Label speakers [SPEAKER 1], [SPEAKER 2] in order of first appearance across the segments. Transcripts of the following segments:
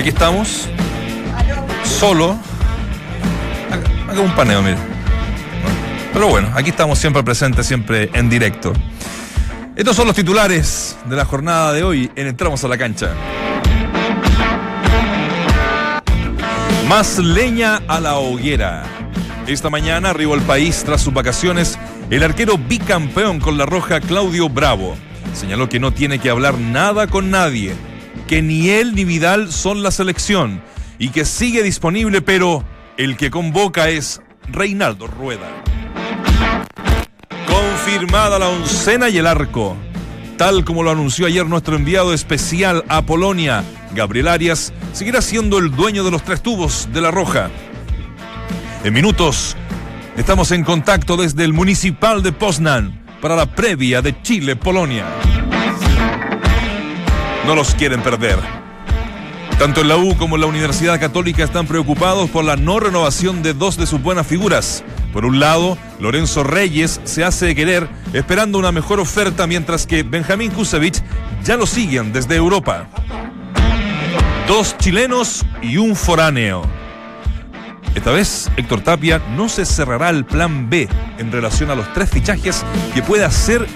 [SPEAKER 1] Aquí estamos. Solo. Acá un paneo, mire. Pero bueno, aquí estamos siempre presentes, siempre en directo. Estos son los titulares de la jornada de hoy en Entramos a la cancha. Más leña a la hoguera. Esta mañana arribó al país tras sus vacaciones el arquero bicampeón con la roja Claudio Bravo. Señaló que no tiene que hablar nada con nadie, que ni él ni Vidal son la selección y que sigue disponible, pero el que convoca es Reinaldo Rueda. Confirmada la oncena y el arco. Tal como lo anunció ayer nuestro enviado especial a Polonia, Gabriel Arias seguirá siendo el dueño de los tres tubos de la Roja. En minutos, estamos en contacto desde el Municipal de Poznan para la previa de Chile-Polonia. No los quieren perder. Tanto en la U como en la Universidad Católica están preocupados por la no renovación de dos de sus buenas figuras. Por un lado, Lorenzo Reyes se hace de querer esperando una mejor oferta, mientras que Benjamín Kusevich ya lo siguen desde Europa. Dos chilenos y un foráneo. Esta vez, Héctor Tapia no se cerrará el plan B en relación a los tres fichajes que puede hacer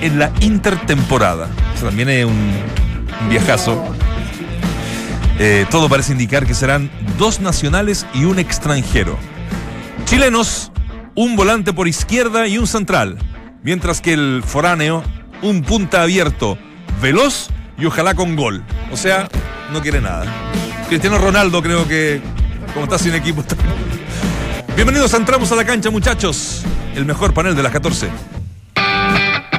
[SPEAKER 1] en la intertemporada. También un, viajazo. Eh, todo parece indicar que serán dos nacionales y un extranjero. Chilenos, un volante por izquierda y un central. Mientras que el foráneo, un punta abierto, veloz y ojalá con gol. O sea, no quiere nada. Cristiano Ronaldo creo que, como está sin equipo. Bienvenidos a Entramos a la cancha, muchachos. El mejor panel de las 14.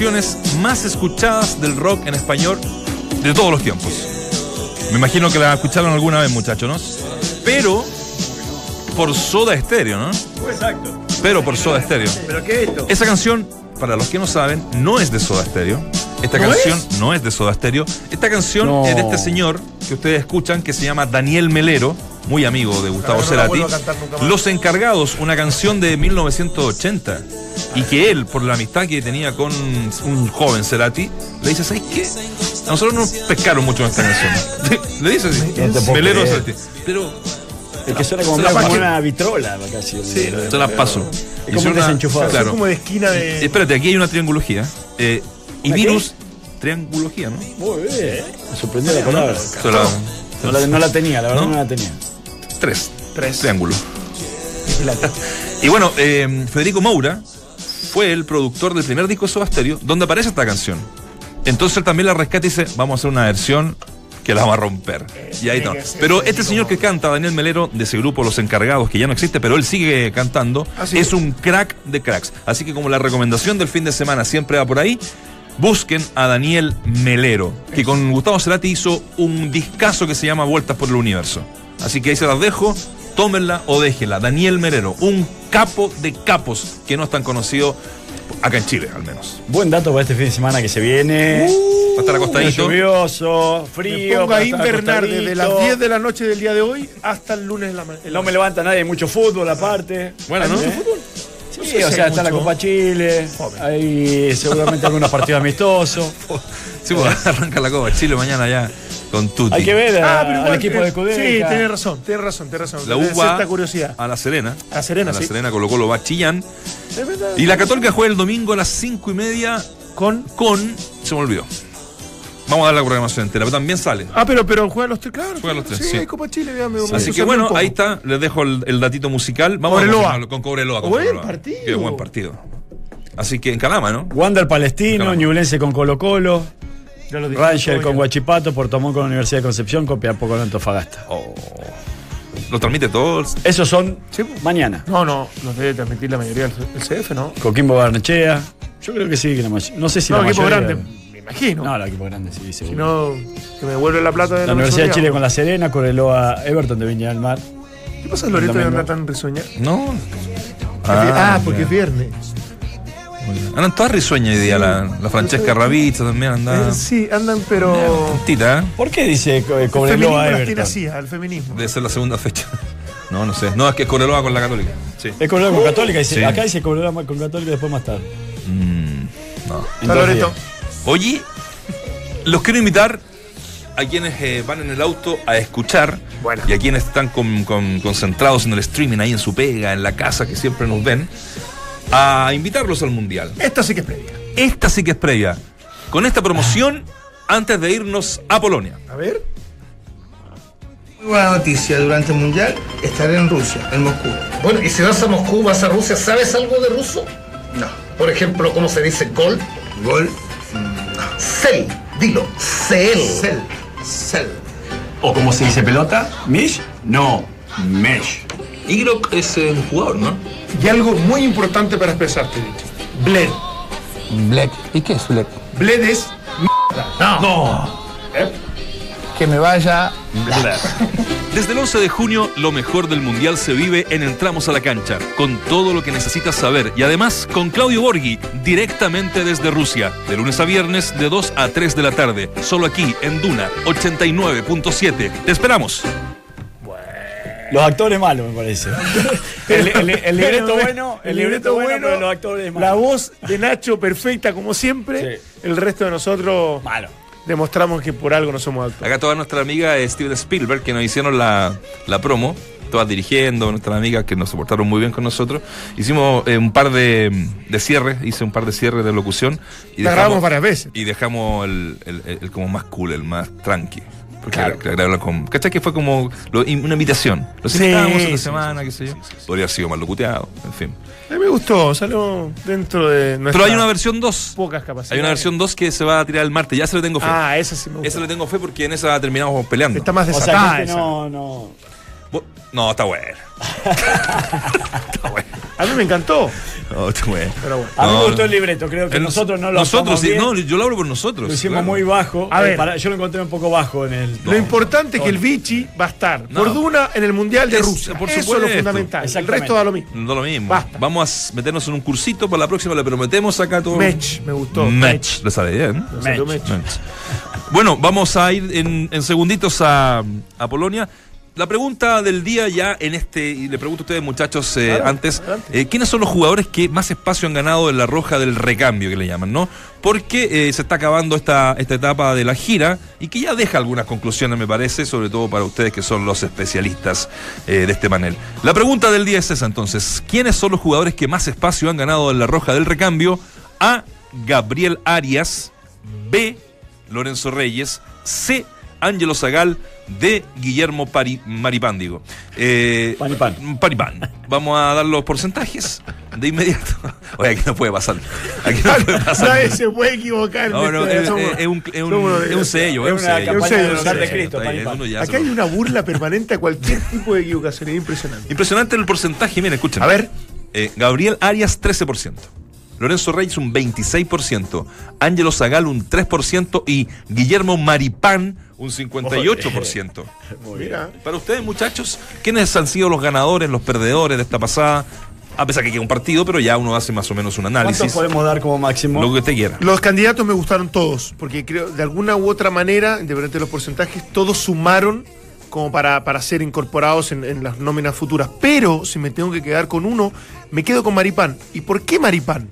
[SPEAKER 1] canciones más escuchadas del rock en español de todos los tiempos. Me imagino que la escucharon alguna vez, muchachos, ¿no? Pero por Soda Stereo, ¿no?
[SPEAKER 2] Exacto.
[SPEAKER 1] Pero por Soda Stereo.
[SPEAKER 2] ¿Pero qué es esto?
[SPEAKER 1] Esa canción, para los que no saben, no es de Soda Stereo. Esta
[SPEAKER 2] ¿No
[SPEAKER 1] canción
[SPEAKER 2] es?
[SPEAKER 1] no es de Soda Stereo. Esta canción
[SPEAKER 3] No.
[SPEAKER 1] es de este señor que ustedes escuchan que se llama Daniel Melero, muy amigo de Gustavo Cerati. Los Encargados, una canción de 1980. Y que él, por la amistad que tenía con un joven Cerati, le dice, ¿sabes qué? A nosotros no nos pescaron mucho en esta canción. le dice así.
[SPEAKER 3] No creer.
[SPEAKER 1] Cerati. Pero
[SPEAKER 3] Es que suena como,
[SPEAKER 1] Se la
[SPEAKER 3] como una vitrola casi.
[SPEAKER 1] sí, se las paso.
[SPEAKER 3] Es como
[SPEAKER 1] Hizo
[SPEAKER 3] un desenchufado.
[SPEAKER 2] Es
[SPEAKER 1] Claro.
[SPEAKER 2] como de esquina de.
[SPEAKER 1] Espérate, aquí hay una triangulogía. Eh, y
[SPEAKER 3] ¿Una
[SPEAKER 1] virus, triangulogía, ¿no?
[SPEAKER 3] Muy bien. Me sorprendió la palabra. No la, no la tenía, la verdad
[SPEAKER 1] ¿No?
[SPEAKER 3] no, la tenía.
[SPEAKER 1] Tres.
[SPEAKER 2] Tres.
[SPEAKER 1] Triángulo. Y bueno, eh, Federico Moura fue el productor del primer disco de Soda Stereo, donde aparece esta canción. Entonces él también la rescata y dice, vamos a hacer una versión que la vamos a romper. Y ahí
[SPEAKER 2] ser
[SPEAKER 1] Pero este señor que canta, Daniel Melero, de ese grupo Los Encargados, que ya no existe, pero él sigue cantando,
[SPEAKER 2] sí.
[SPEAKER 1] es un crack de cracks. Así que como la recomendación del fin de semana siempre va por ahí, busquen a Daniel Melero, que con Gustavo Cerati hizo un discazo que se llama Vueltas por el Universo. Así que ahí se las dejo, tómenla o déjenla. Daniel Melero, un capo de capos que no es tan conocido acá en Chile, al menos.
[SPEAKER 3] Buen dato para este fin de semana que se viene.
[SPEAKER 1] Va a estar acostadito.
[SPEAKER 3] lluvioso,
[SPEAKER 2] Me
[SPEAKER 3] frío.
[SPEAKER 2] pongo
[SPEAKER 3] para
[SPEAKER 2] a invernar desde las
[SPEAKER 3] acostadito.
[SPEAKER 2] 10 de la noche del día de hoy hasta el lunes de la mañana.
[SPEAKER 3] No me levanta nadie, mucho fútbol aparte.
[SPEAKER 1] Bueno, ¿no?
[SPEAKER 3] ¿Eh?
[SPEAKER 2] No
[SPEAKER 3] Sí,
[SPEAKER 2] sé
[SPEAKER 3] o
[SPEAKER 2] si
[SPEAKER 3] sea,
[SPEAKER 2] hay
[SPEAKER 3] está la
[SPEAKER 2] mucho.
[SPEAKER 3] Copa Chile, hay seguramente algunos partidos amistosos.
[SPEAKER 1] Sí, pues, arranca la Copa Chile mañana ya. Con Tutti.
[SPEAKER 3] Hay que ver
[SPEAKER 2] Ah,
[SPEAKER 3] a- al
[SPEAKER 2] igual,
[SPEAKER 3] equipo
[SPEAKER 2] eh,
[SPEAKER 3] de Cudeca.
[SPEAKER 2] Sí, tienes razón, tienes razón, tienes razón.
[SPEAKER 1] La
[SPEAKER 2] Debe
[SPEAKER 1] U
[SPEAKER 2] ser
[SPEAKER 1] va
[SPEAKER 2] esta curiosidad.
[SPEAKER 1] a La Serena.
[SPEAKER 2] A Serena,
[SPEAKER 1] A La
[SPEAKER 2] sí.
[SPEAKER 1] Serena, Colo Colo va a Chillán. Y la Católica juega el domingo a las cinco y media
[SPEAKER 2] Con.
[SPEAKER 1] con. Se me olvidó. Vamos a dar la programación entera, pero también sale.
[SPEAKER 2] Ah, pero, pero juegan los tres, claro.
[SPEAKER 1] Juegan los tres,
[SPEAKER 2] sí,
[SPEAKER 1] sí.
[SPEAKER 2] hay Copa Chile, ya me- me
[SPEAKER 1] Así que bueno, ahí está. Les dejo el, el datito musical. Vamos
[SPEAKER 2] Cobreloa.
[SPEAKER 1] a con Cobreloa. con
[SPEAKER 2] Buen
[SPEAKER 1] Cobreloa.
[SPEAKER 2] partido.
[SPEAKER 1] Qué buen partido. Así que en Calama, ¿no?
[SPEAKER 3] Wander Palestino. Ñublense con Colo Colo, Ranger con
[SPEAKER 2] ya.
[SPEAKER 3] Guachipato, Portomón con la Universidad de Concepción, Copiapó con Antofagasta.
[SPEAKER 1] Oh. Lo transmite todo. el-
[SPEAKER 3] Esos son
[SPEAKER 2] Sí,
[SPEAKER 3] mañana.
[SPEAKER 2] No, no, los debe transmitir la mayoría del el CF, ¿no?
[SPEAKER 3] Coquimbo Barnechea. Yo creo que sí, que la No sé si
[SPEAKER 2] no,
[SPEAKER 3] la
[SPEAKER 2] equipo
[SPEAKER 3] mayoría-
[SPEAKER 2] grande, me imagino.
[SPEAKER 3] No, el equipo grande, sí,
[SPEAKER 2] si
[SPEAKER 3] seguro.
[SPEAKER 2] no, que me devuelve la plata de
[SPEAKER 3] la Universidad de. Chile con La Serena, Coreloa, Everton de Viña del Mar.
[SPEAKER 2] ¿Qué pasa, Loreto, de andar tan risueña?
[SPEAKER 1] No.
[SPEAKER 2] Ah, porque
[SPEAKER 1] ya.
[SPEAKER 2] es viernes.
[SPEAKER 1] Andan todas risueñas hoy día. La, la Francesca Ravizza también anda.
[SPEAKER 2] Eh, sí, andan, pero.
[SPEAKER 1] Tita, ¿eh?
[SPEAKER 3] ¿Por qué dice eh,
[SPEAKER 2] El feminismo
[SPEAKER 3] Cobreloa
[SPEAKER 2] las tiene
[SPEAKER 3] Everton?
[SPEAKER 2] así, al feminismo.
[SPEAKER 1] Debe ser la segunda fecha. No, no sé. No, es que es Cobreloa con la Católica. Sí.
[SPEAKER 3] Es Cobreloa con Católica. dice-
[SPEAKER 1] Sí.
[SPEAKER 3] Acá dice Cobreloa con Católica y después más tarde.
[SPEAKER 1] Mm, no.
[SPEAKER 2] Está Loreto.
[SPEAKER 1] Oye, los quiero invitar a quienes eh, van en el auto a escuchar
[SPEAKER 2] Bueno.
[SPEAKER 1] y a quienes están con- con- concentrados en el streaming, ahí en su pega, en la casa, que siempre nos ven, a invitarlos al Mundial.
[SPEAKER 2] Esta sí que es previa.
[SPEAKER 1] Esta sí que es previa. Con esta promoción, antes de irnos a Polonia.
[SPEAKER 2] A ver.
[SPEAKER 4] Muy buena noticia, durante el Mundial estaré en Rusia, en Moscú.
[SPEAKER 5] Bueno, y si vas a Moscú, vas a Rusia, ¿sabes algo de ruso?
[SPEAKER 4] No,
[SPEAKER 5] Por ejemplo, ¿cómo se dice gol?
[SPEAKER 4] gol,
[SPEAKER 5] Cel, dilo, cel.
[SPEAKER 4] cel, cel.
[SPEAKER 3] O como se dice pelota, Mish, no, Mesh.
[SPEAKER 1] Igrok es el jugador, ¿no?
[SPEAKER 2] Y algo muy importante para expresarte, dicho. Bled.
[SPEAKER 4] Black. ¿Y qué es Black?
[SPEAKER 2] Bled es.
[SPEAKER 4] No. Que me vaya.
[SPEAKER 1] Desde el 11 de junio, lo mejor del Mundial se vive en Entramos a la Cancha, con todo lo que necesitas saber y además con Claudio Borghi, directamente desde Rusia, de lunes a viernes de 2 a 3 de la tarde, solo aquí en Duna 89.7. Te esperamos.
[SPEAKER 3] Los actores malos, me parece. El, el- el libreto bueno, el libreto bueno, pero los actores
[SPEAKER 2] La
[SPEAKER 3] malos.
[SPEAKER 2] voz de Nacho perfecta como siempre.
[SPEAKER 3] Sí.
[SPEAKER 2] El resto de nosotros
[SPEAKER 3] Malo.
[SPEAKER 2] demostramos que por algo no somos actores.
[SPEAKER 1] Acá toda nuestra amiga Steven Spielberg, que nos hicieron la, la promo, todas dirigiendo, nuestras amigas que nos soportaron muy bien con nosotros. Hicimos eh, un par de, de cierres, hice un par de cierres de locución. Y
[SPEAKER 2] La grabamos varias veces.
[SPEAKER 1] Y dejamos el, el- el- el como más cool, el más tranqui. Porque
[SPEAKER 2] Claro.
[SPEAKER 1] claro. con. ¿Cachai? Que fue como lo- una invitación. Los
[SPEAKER 2] Sí,
[SPEAKER 1] invitamos esta
[SPEAKER 2] sí,
[SPEAKER 1] semana, qué sé yo. Podría haber sido más locuteado, en fin.
[SPEAKER 2] A mí me gustó, salió dentro de nuestras
[SPEAKER 1] Pero hay una versión 2.
[SPEAKER 2] pocas capacidades.
[SPEAKER 1] Hay una versión 2 que se va a tirar el martes. Ya se le tengo fe.
[SPEAKER 2] Ah, esa sí me gusta.
[SPEAKER 1] Esa le tengo fe porque en esa terminamos peleando.
[SPEAKER 2] Está más
[SPEAKER 3] O sea,
[SPEAKER 2] desatada esa.
[SPEAKER 3] no, no.
[SPEAKER 1] No, está bueno. está bueno.
[SPEAKER 2] A mí me encantó,
[SPEAKER 1] No, está bueno.
[SPEAKER 2] pero bueno.
[SPEAKER 3] A mí
[SPEAKER 1] No,
[SPEAKER 3] me gustó el libreto, creo que
[SPEAKER 1] El-
[SPEAKER 3] nosotros no lo
[SPEAKER 1] Nosotros, sí,
[SPEAKER 3] bien.
[SPEAKER 1] no, yo lo hablo por nosotros.
[SPEAKER 3] Lo hicimos
[SPEAKER 1] claro.
[SPEAKER 3] muy bajo.
[SPEAKER 2] A
[SPEAKER 3] Eh,
[SPEAKER 2] ver.
[SPEAKER 3] para- yo lo encontré un poco bajo en el.
[SPEAKER 2] Lo importante es que el Vichy va a estar
[SPEAKER 1] No.
[SPEAKER 2] por Duna en el Mundial de
[SPEAKER 1] Es-
[SPEAKER 2] Rusia.
[SPEAKER 1] por
[SPEAKER 2] Eso es
[SPEAKER 1] supuesto.
[SPEAKER 2] lo fundamental. El resto da lo mismo.
[SPEAKER 1] No lo mismo.
[SPEAKER 2] Basta.
[SPEAKER 1] Vamos a meternos en un cursito para la próxima, le prometemos acá todo.
[SPEAKER 2] Mech, me gustó.
[SPEAKER 1] Match. Le sale bien. Match. Bueno, vamos a ir en, en segunditos a, a Polonia. La pregunta del día ya en este, y le pregunto a ustedes muchachos eh,
[SPEAKER 2] Claro,
[SPEAKER 1] antes, eh, ¿quiénes son los jugadores que más espacio han ganado en la roja del recambio que le llaman, no? Porque eh, se está acabando esta, esta etapa de la gira y que ya deja algunas conclusiones, me parece, sobre todo para ustedes que son los especialistas de este panel. La pregunta del día es esa entonces, ¿quiénes son los jugadores que más espacio han ganado en la roja del recambio? A. Gabriel Arias, B. Lorenzo Reyes, C. Ángelo Zagal, D. Guillermo Pari- Maripán, digo. Eh,
[SPEAKER 3] Paripán.
[SPEAKER 1] Paripán. Vamos a dar los porcentajes de inmediato. Oye, aquí no puede pasar. Aquí no puede pasar.
[SPEAKER 2] Nadie se puede equivocar. en
[SPEAKER 1] No, no, es,
[SPEAKER 2] somos-
[SPEAKER 1] es- es un, es un-
[SPEAKER 2] somos unos
[SPEAKER 1] es un sello, es un sello.
[SPEAKER 2] de de
[SPEAKER 3] Cristo,
[SPEAKER 2] Acá hay una burla permanente a cualquier tipo de equivocación. Es impresionante.
[SPEAKER 1] Impresionante el porcentaje, miren, escuchen.
[SPEAKER 2] A ver.
[SPEAKER 1] Eh, Gabriel Arias, 13%. Lorenzo Reyes, un 26%. Ángelo Zagal, un 3%. Y Guillermo Maripán, un 58%.
[SPEAKER 2] Mira.
[SPEAKER 1] Para ustedes, muchachos, ¿quiénes han sido los ganadores, los perdedores de esta pasada? A pesar que queda un partido, pero ya uno hace más o menos un
[SPEAKER 3] ¿Cuántos
[SPEAKER 1] análisis.
[SPEAKER 3] podemos dar como máximo?
[SPEAKER 1] Lo que usted quiera.
[SPEAKER 2] Los candidatos me gustaron todos, porque creo de alguna u otra manera, independientemente de los porcentajes, todos sumaron como para, para ser incorporados en, en las nóminas futuras. Pero si me tengo que quedar con uno, me quedo con Maripán. ¿Y por qué Maripán?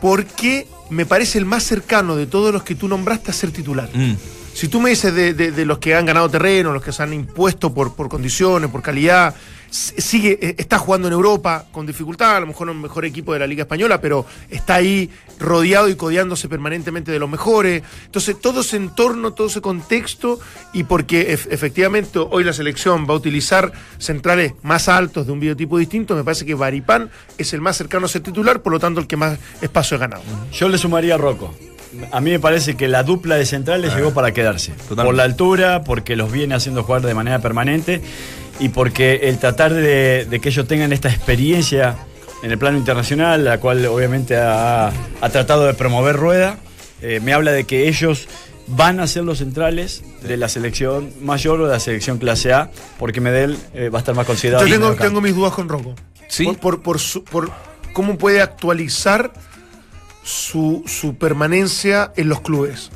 [SPEAKER 2] Porque me parece el más cercano de todos los que tú nombraste a ser titular.
[SPEAKER 1] Mm,
[SPEAKER 2] Si tú me dices de, de- los que han ganado terreno, los que se han impuesto por, por condiciones, por calidad, sigue, eh, está jugando en Europa con dificultad, a lo mejor no es el mejor equipo de la Liga Española, pero está ahí rodeado y codeándose permanentemente de los mejores. Entonces, todo ese entorno, todo ese contexto, y porque ef- efectivamente hoy la selección va a utilizar centrales más altos de un biotipo distinto, me parece que Baripán es el más cercano a ser titular, por lo tanto el que más espacio ha ganado.
[SPEAKER 3] Yo le sumaría a Rocco. A mí me parece que la dupla de centrales llegó para quedarse.
[SPEAKER 1] Totalmente.
[SPEAKER 3] Por la altura, porque los viene haciendo jugar de manera permanente y porque el tratar de, de que ellos tengan esta experiencia en el plano internacional, la cual obviamente ha, ha tratado de promover Rueda, eh, me habla de que ellos van a ser los centrales de la selección mayor o de la selección clase A, porque Medel eh, va a estar más considerado.
[SPEAKER 2] Yo tengo, tengo mis dudas con Rocco.
[SPEAKER 1] Sí.
[SPEAKER 2] Por, por, por su- por cómo puede actualizar su, su permanencia en los clubes.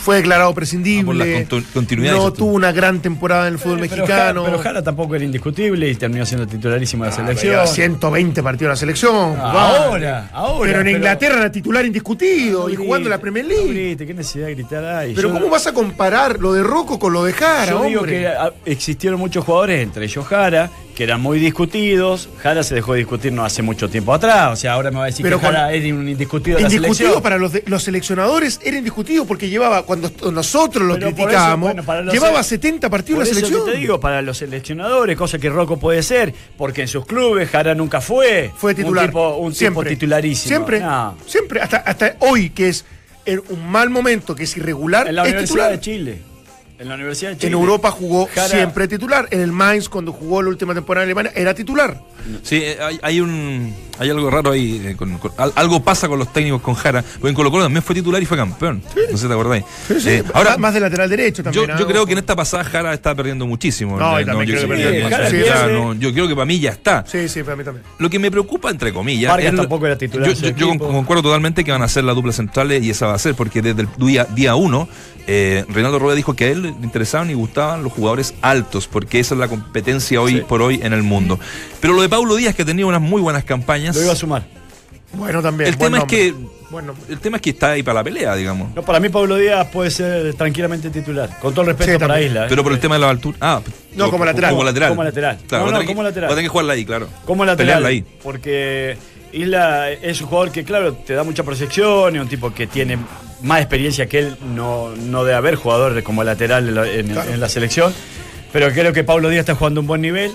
[SPEAKER 2] Fue declarado
[SPEAKER 1] Ah, por la
[SPEAKER 2] prescindible. no tuvo una gran temporada en el fútbol
[SPEAKER 3] Eh, pero
[SPEAKER 2] mexicano.
[SPEAKER 3] Jara- Pero Jara tampoco era indiscutible y terminó siendo titularísimo de la
[SPEAKER 2] Lleva
[SPEAKER 3] selección.
[SPEAKER 2] 120 partidos en la selección.
[SPEAKER 3] Ah, ahora, ahora.
[SPEAKER 2] Pero en Inglaterra era titular indiscutido y jugando la Premier
[SPEAKER 3] no
[SPEAKER 2] League.
[SPEAKER 3] grite, ¿Qué necesidad de gritar ahí?
[SPEAKER 2] Pero
[SPEAKER 3] Yo-
[SPEAKER 2] ¿cómo vas a comparar lo de Rocco con lo de Jara,
[SPEAKER 3] Yo digo
[SPEAKER 2] hombre?
[SPEAKER 3] que ah, existieron muchos jugadores, entre ellos Jara, que eran muy discutidos. Jara se dejó de discutir no hace mucho tiempo atrás. O sea, ahora me va a decir
[SPEAKER 2] Pero
[SPEAKER 3] que Jara es un indiscutido de
[SPEAKER 2] Indiscutido para los, de- los seleccionadores, era indiscutido porque llevaba, cuando nosotros lo criticábamos,
[SPEAKER 3] eso, bueno, para los
[SPEAKER 2] llevaba
[SPEAKER 3] sele-
[SPEAKER 2] 70 partidos
[SPEAKER 3] Por
[SPEAKER 2] en la
[SPEAKER 3] eso
[SPEAKER 2] selección.
[SPEAKER 3] que te digo, para los seleccionadores, cosa que Rocco puede ser, porque en sus clubes Jara nunca fue.
[SPEAKER 2] Fue titular.
[SPEAKER 3] Un tipo, un tipo
[SPEAKER 2] siempre.
[SPEAKER 3] titularísimo.
[SPEAKER 2] Siempre.
[SPEAKER 3] No.
[SPEAKER 2] Siempre. Hasta, hasta hoy, que es en un mal momento, que es irregular,
[SPEAKER 3] En la
[SPEAKER 2] es
[SPEAKER 3] Universidad
[SPEAKER 2] titular.
[SPEAKER 3] de Chile. En la Universidad de Chile.
[SPEAKER 2] En Europa jugó
[SPEAKER 3] Jara-
[SPEAKER 2] siempre titular. En el Mainz, cuando jugó la última temporada en Alemania, era titular.
[SPEAKER 1] Sí, eh, hay, hay un hay algo raro ahí. eh, con- con- al- algo pasa con los técnicos con Jara. Porque en Colo Colo también fue titular y fue campeón. No sé si te acordáis.
[SPEAKER 2] Sí, sí.
[SPEAKER 1] Eh, ahora,
[SPEAKER 2] más, de lateral derecho
[SPEAKER 1] yo,
[SPEAKER 2] también.
[SPEAKER 1] yo creo que en esta pasada Jara está perdiendo muchísimo.
[SPEAKER 2] No,
[SPEAKER 1] Eh, yo,
[SPEAKER 2] creo que
[SPEAKER 1] sí,
[SPEAKER 2] perdió
[SPEAKER 1] sí,
[SPEAKER 3] Jara
[SPEAKER 1] sí,
[SPEAKER 3] pierde.
[SPEAKER 1] ya, no, yo creo que para mí ya está.
[SPEAKER 2] Sí, sí, para mí también.
[SPEAKER 1] Lo que me preocupa, entre comillas.
[SPEAKER 3] Vargas
[SPEAKER 1] es lo-
[SPEAKER 3] tampoco era titular
[SPEAKER 1] Yo, concuerdo totalmente que van a ser la dupla centrales y esa va a ser, porque desde el día, día uno, eh, Reinaldo Rueda dijo que a él le interesaban y gustaban los jugadores altos, porque esa es la competencia hoy
[SPEAKER 3] Sí.
[SPEAKER 1] por hoy en el mundo. Pero lo de Paulo Díaz, que ha tenido unas muy buenas campañas.
[SPEAKER 3] Lo iba a sumar.
[SPEAKER 2] Bueno, también.
[SPEAKER 1] El
[SPEAKER 2] buen
[SPEAKER 1] tema es que.
[SPEAKER 2] Buen nombre.
[SPEAKER 1] El tema es que está ahí para la pelea, digamos.
[SPEAKER 3] No, para mí Pablo Díaz puede ser tranquilamente titular. Con todo el respeto
[SPEAKER 2] Sí,
[SPEAKER 3] para. Isla. ¿eh?
[SPEAKER 1] Pero por el tema de la altura. Ah,
[SPEAKER 2] No, como lateral.
[SPEAKER 1] Como lateral.
[SPEAKER 3] Como lateral.
[SPEAKER 1] Claro,
[SPEAKER 3] No,
[SPEAKER 1] tener que-
[SPEAKER 3] como lateral.
[SPEAKER 1] Va a tener que jugarla ahí, claro.
[SPEAKER 3] Como lateral.
[SPEAKER 1] Pelearla ahí.
[SPEAKER 3] Porque Isla es un jugador que, claro, te da mucha proyección, es un tipo que tiene más experiencia que él, no, no de haber jugador como lateral en la, en- en la selección. Pero creo que Pablo Díaz está jugando un buen nivel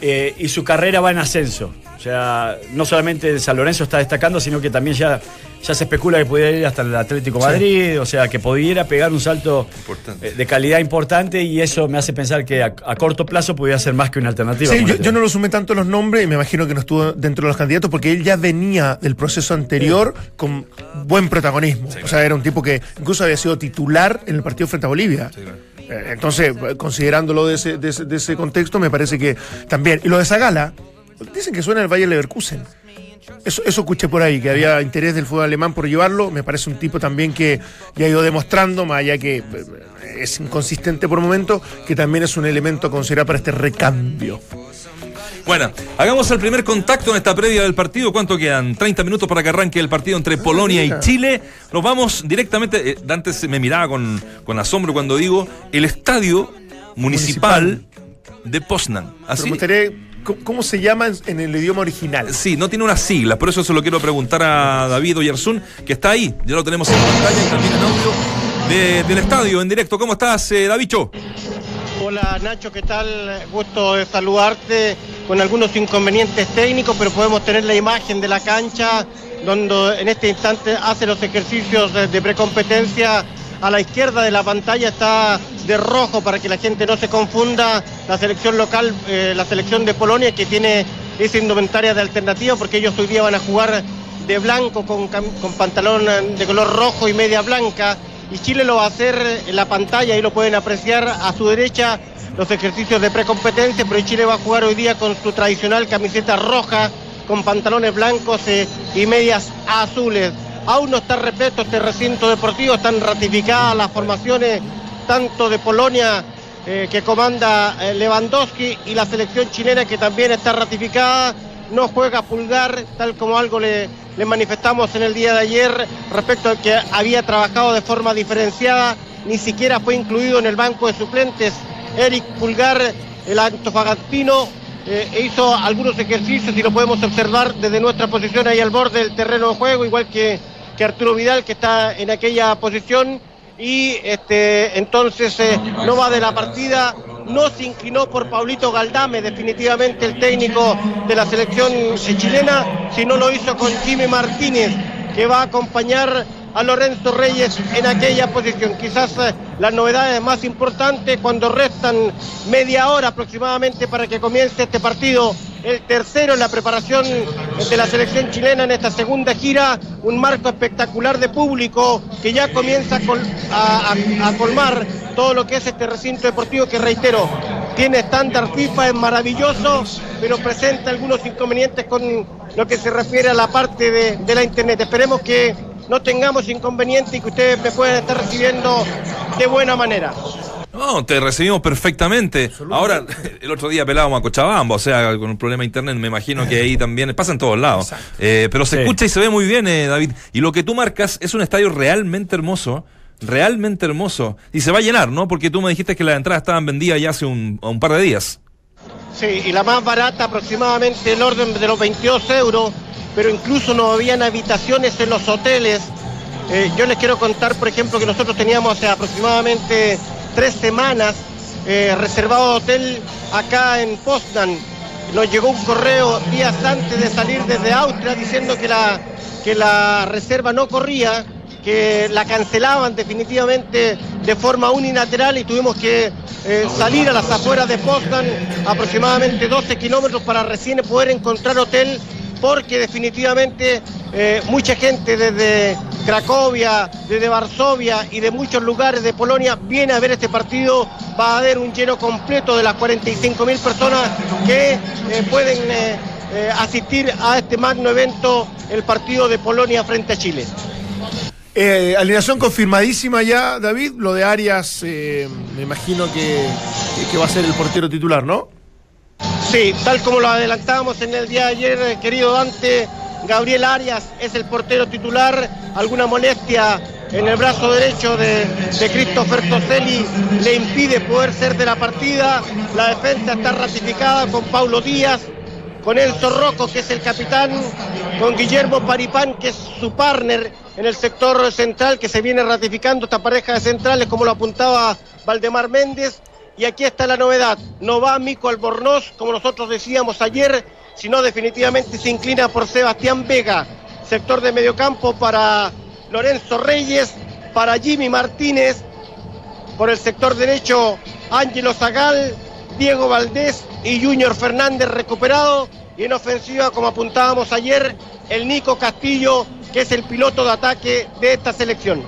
[SPEAKER 3] eh, y su carrera va en ascenso. O sea, no solamente en San Lorenzo está destacando, sino que también ya, ya se especula que pudiera ir hasta el Atlético Madrid, o sea, que pudiera pegar un salto
[SPEAKER 1] Importante.
[SPEAKER 3] eh, de calidad importante y eso me hace pensar que a, a corto plazo pudiera ser más que una alternativa.
[SPEAKER 2] Sí, yo, no lo sumé tanto en los nombres y me imagino que no estuvo dentro de los candidatos porque él ya venía del proceso anterior con buen protagonismo. O sea, era un tipo que incluso había sido titular en el partido frente a Bolivia. Eh, Entonces, considerándolo de ese, de, ese, de ese contexto, me parece que también. Y lo de Zagala, dicen que suena el Valle Leverkusen. Eso, eso escuché por ahí, que había interés del fútbol alemán por llevarlo. Me parece un tipo también que ya ha ido demostrando, más allá que eh, es inconsistente por momentos, que también es un elemento a considerar para este recambio.
[SPEAKER 1] Bueno, hagamos el primer contacto en esta previa del partido. ¿Cuánto quedan? 30 minutos para que arranque el partido entre Polonia y. Chile. Nos vamos directamente. eh, Dante me miraba con, con asombro cuando digo el estadio municipal, de Poznan.
[SPEAKER 2] Pero
[SPEAKER 1] Así.
[SPEAKER 2] me gustaría, ¿cómo, se llama en, en el idioma original?
[SPEAKER 1] Sí, no tiene unas siglas, por eso se lo quiero preguntar a David Oyarzún, que está ahí, ya lo tenemos en pantalla y también en audio de- del estadio en directo. ¿Cómo estás, eh, Davicho?
[SPEAKER 6] Hola Nacho, ¿qué tal? Gusto de saludarte con algunos inconvenientes técnicos, pero podemos tener la imagen de la cancha donde en este instante hace los ejercicios de, de precompetencia. A la izquierda de la pantalla está de rojo para que la gente no se confunda la selección local, eh, la selección de Polonia que tiene esa indumentaria de alternativa porque ellos hoy día van a jugar de blanco con, con pantalón de color rojo y media blanca y Chile lo va a hacer en la pantalla, ahí lo pueden apreciar a su derecha los ejercicios de precompetencia, pero Chile va a jugar hoy día con su tradicional camiseta roja, con pantalones blancos eh, y medias azules. Aún no está repleto este recinto deportivo, están ratificadas las formaciones tanto de Polonia eh, que comanda eh, Lewandowski y la selección chilena que también está ratificada. No juega Pulgar, tal como algo le, les manifestamos en el día de ayer respecto a que había trabajado de forma diferenciada, ni siquiera fue incluido en el banco de suplentes. Eric Pulgar, el antofagastino, eh, hizo algunos ejercicios y lo podemos observar desde nuestra posición ahí al borde del terreno de juego, igual que, que Arturo Vidal, que está en aquella posición. Y este, entonces eh, no va de la partida, no se inclinó por Paulito Galdame, definitivamente el técnico de la selección chilena, sino lo hizo con Jimmy Martínez, que va a acompañar a Lorenzo Reyes en aquella posición. Quizás eh, las novedades más importantes cuando restan media hora aproximadamente para que comience este partido, el tercero en la preparación de la selección chilena en esta segunda gira, un marco espectacular de público que ya comienza a, col- colmar todo lo que es este recinto deportivo que reitero, tiene estándar FIFA, es maravilloso, pero presenta algunos inconvenientes con lo que se refiere a la parte de la internet. Esperemos que no tengamos inconvenientes y que ustedes me puedan estar recibiendo de buena manera.
[SPEAKER 1] No, te recibimos perfectamente. Ahora, el otro día pelábamos a Cochabamba, o sea, con un problema de internet, me imagino que ahí también pasa en todos lados. Eh, pero se
[SPEAKER 3] Sí.
[SPEAKER 1] escucha y se ve muy bien, eh, David. Y lo que tú marcas es un estadio realmente hermoso, realmente hermoso. Y se va a llenar, ¿no? Porque tú me dijiste que las entradas estaban vendidas ya hace un, un par de días.
[SPEAKER 6] Sí, y la más barata aproximadamente el orden de los 22 euros, pero incluso no habían habitaciones en los hoteles. Eh, yo les quiero contar, por ejemplo, que nosotros teníamos hace aproximadamente tres semanas eh, reservado hotel acá en Poznan. Nos llegó un correo días antes de salir desde Austria diciendo que la, que la reserva no corría, que la cancelaban definitivamente de forma unilateral y tuvimos que eh, salir a las afueras de Poznan, aproximadamente 12 kilómetros para recién poder encontrar hotel, porque definitivamente eh, mucha gente desde Cracovia, desde Varsovia y de muchos lugares de Polonia viene a ver este partido. Va a haber un lleno completo de las 45 mil personas que eh, pueden eh, asistir a este magno evento, el partido de Polonia frente a Chile.
[SPEAKER 2] Alineación confirmadísima ya, David. Lo de Arias, me imagino que va a ser el portero titular, ¿no?
[SPEAKER 6] Sí, tal como lo adelantábamos en el día de ayer, eh, querido Dante, Gabriel Arias es el portero titular. Alguna molestia en el brazo derecho de, de Christopher Toselli le impide poder ser de la partida. La defensa está ratificada con Paulo Díaz, con Enzo Rocco, que es el capitán, con Guillermo Paripán, que es su partner en el sector central, que se viene ratificando esta pareja de centrales, como lo apuntaba Valdemar Méndez. Y aquí está la novedad. No va Mico Albornoz, como nosotros decíamos ayer, sino definitivamente se inclina por Sebastián Vega. Sector de mediocampo para Lorenzo Reyes, para Jimmy Martínez. Por el sector derecho, Ángelo Zagal, Diego Valdés y Junior Fernández recuperado. Y en ofensiva, como apuntábamos ayer, el Nico Castillo, que es el piloto de ataque de esta selección.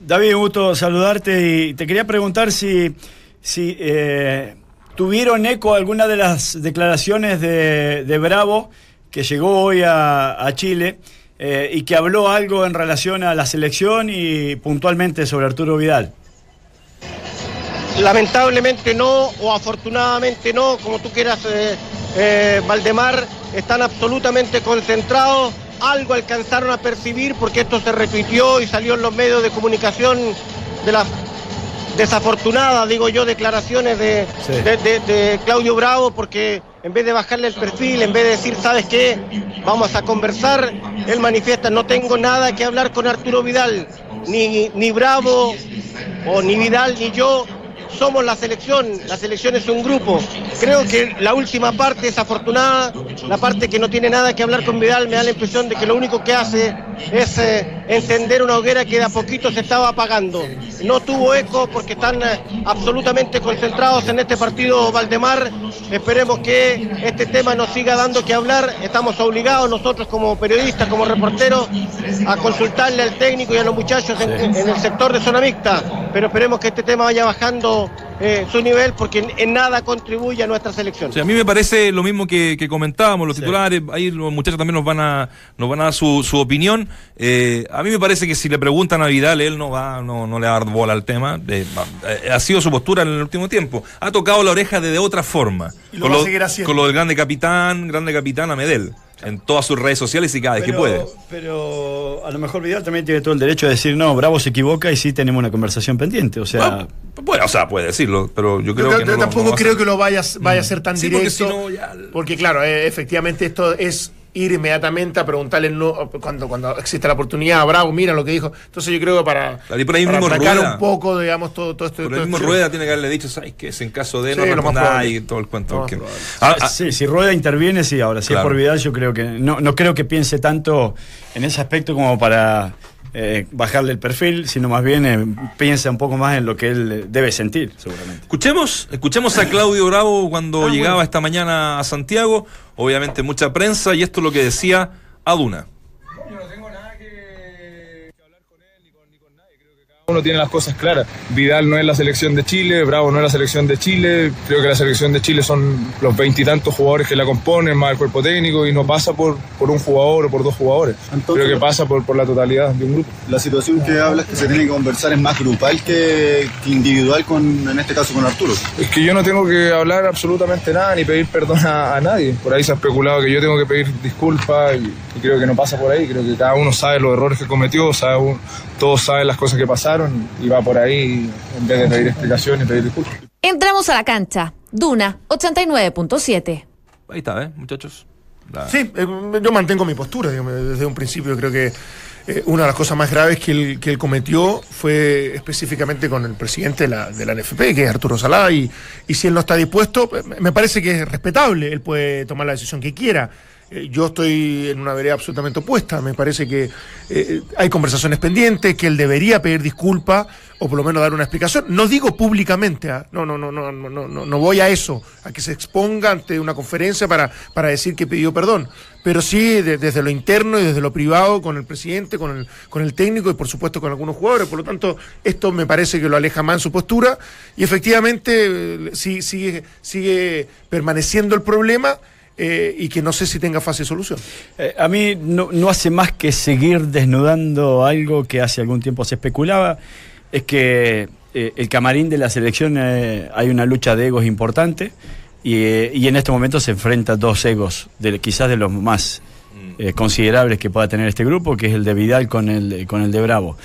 [SPEAKER 3] David, un gusto saludarte y te quería preguntar si, si eh, tuvieron eco alguna de las declaraciones de, de Bravo, que llegó hoy a, Chile, eh, y que habló algo en relación a la selección y puntualmente sobre Arturo Vidal.
[SPEAKER 6] Lamentablemente no, o afortunadamente no, como tú quieras, eh, eh, Valdemar, están absolutamente concentrados. Algo alcanzaron a percibir porque esto se retuiteó y salió en los medios de comunicación de las desafortunadas, digo yo, declaraciones de,
[SPEAKER 3] Sí.
[SPEAKER 6] de- de- de Claudio Bravo, porque en vez de bajarle el perfil, en vez de decir, ¿sabes qué? Vamos a conversar, él manifiesta, no tengo nada que hablar con Arturo Vidal, ni, ni Bravo, o ni Vidal, ni yo, somos la selección, la selección es un grupo. Creo que la última parte es afortunada, la parte que no tiene nada que hablar con Vidal, me da la impresión de que lo único que hace es eh, encender una hoguera que de a poquito se estaba apagando. No tuvo eco porque están eh, absolutamente concentrados en este partido Valdemar. Esperemos que este tema nos siga dando que hablar. Estamos obligados nosotros como periodistas, como reporteros, a consultarle al técnico y a los muchachos en, en el sector de zona mixta. Pero esperemos que este tema vaya bajando eh, su nivel porque en, en nada contribuye a nuestra selección.
[SPEAKER 1] O sea, a mí me parece lo mismo que, que comentábamos, los titulares, ahí los muchachos también nos van a, nos van a dar su, su opinión. Eh, a mí me parece que si le preguntan a Vidal, él no va, no, no le va a dar bola al tema. Eh, ha sido su postura en el último tiempo. Ha tocado la oreja de, de otra forma.
[SPEAKER 2] Y lo va a seguir haciendo.
[SPEAKER 1] Con lo del grande capitán, grande capitán a Medel. En todas sus redes sociales y cada vez que puede.
[SPEAKER 3] Pero a lo mejor Vidal también tiene todo el derecho de decir, no, Bravo se equivoca y sí tenemos una conversación pendiente. O sea,
[SPEAKER 1] Ah, bueno, o sea, puede decirlo, pero yo creo
[SPEAKER 2] Yo
[SPEAKER 1] que no lo-
[SPEAKER 2] tampoco
[SPEAKER 1] no a
[SPEAKER 2] creo que lo vaya, vaya a ser tan
[SPEAKER 1] Sí, porque
[SPEAKER 2] directo.
[SPEAKER 1] si no, ya-
[SPEAKER 2] Porque claro, eh, efectivamente esto es ir inmediatamente a preguntarle no, cuando, cuando existe la oportunidad, bravo, mira lo que dijo. Entonces yo creo que para,
[SPEAKER 1] Claro, y por ahí
[SPEAKER 2] para
[SPEAKER 1] mismo
[SPEAKER 2] aplacar
[SPEAKER 1] Rueda.
[SPEAKER 2] un poco, digamos, todo, todo esto.
[SPEAKER 1] Por
[SPEAKER 2] todo
[SPEAKER 1] el mismo
[SPEAKER 2] esto-
[SPEAKER 1] Rueda tiene que haberle dicho, ¿sabes qué? Es en caso de no
[SPEAKER 2] Sí, probable.
[SPEAKER 1] y todo el cuento. Que-. Ah, ah,
[SPEAKER 3] sí, si Rueda interviene, sí, ahora, si
[SPEAKER 1] Claro.
[SPEAKER 3] es por Vidal, yo creo que no, no creo que piense tanto en ese aspecto como para eh, bajarle el perfil, sino más bien eh, piensa un poco más en lo que él eh, debe sentir, seguramente.
[SPEAKER 1] Escuchemos, escuchemos a Claudio Bravo cuando
[SPEAKER 2] Ah,
[SPEAKER 1] llegaba
[SPEAKER 2] bueno.
[SPEAKER 1] esta mañana a Santiago. Obviamente mucha prensa y esto es lo que decía Aduna.
[SPEAKER 7] Uno tiene las cosas claras. Vidal no es la selección de Chile, Bravo no es la selección de Chile. Creo que la selección de Chile son los veintitantos jugadores que la componen, más el cuerpo técnico, y no pasa por, por un jugador o por dos jugadores.
[SPEAKER 8] Antonio.
[SPEAKER 7] Creo que pasa por, por la totalidad de un grupo.
[SPEAKER 8] La situación que hablas que se tiene que conversar es más grupal que, que individual, con, en este caso con Arturo.
[SPEAKER 7] Es que yo no tengo que hablar absolutamente nada ni pedir perdón a, a nadie. Por ahí se ha especulado que yo tengo que pedir disculpas y, y creo que no pasa por ahí. Creo que cada uno sabe los errores que cometió, sabe un- todos saben las cosas que pasaron y va por ahí en vez de pedir explicaciones y pedir disculpas.
[SPEAKER 9] Entramos a la cancha. Duna 89.7.
[SPEAKER 1] Ahí está, ¿eh, muchachos? La-
[SPEAKER 2] Sí, eh, yo mantengo mi postura, digamos, desde un principio. Creo que eh, una de las cosas más graves que él, que él cometió fue específicamente con el presidente de la, de la NFP, que es Arturo Salá, y, y si él no está dispuesto, eh, me parece que es respetable, él puede tomar la decisión que quiera. Eh, Yo estoy en una vereda absolutamente opuesta. Me parece que eh, hay conversaciones pendientes, que él debería pedir disculpas o por lo menos dar una explicación. No digo públicamente, no, no, no, no, no, no, no, no voy a eso, a que se exponga ante una conferencia para, para decir que pidió perdón. Pero sí de- desde lo interno y desde lo privado con el presidente, con el, con el técnico y por supuesto con algunos jugadores. Por lo tanto, esto me parece que lo aleja más en su postura y efectivamente eh, sí- sigue, sigue permaneciendo el problema. Eh, y que no sé si tenga fácil solución.
[SPEAKER 3] Eh, a mí no, no hace más que seguir desnudando algo que hace algún tiempo se especulaba, es que eh, el camarín de la selección eh, hay una lucha de egos importante y, eh, y en este momento se enfrenta dos egos, de, quizás de los más eh, considerables que pueda tener este grupo, que es el de Vidal con el, con el de Bravo.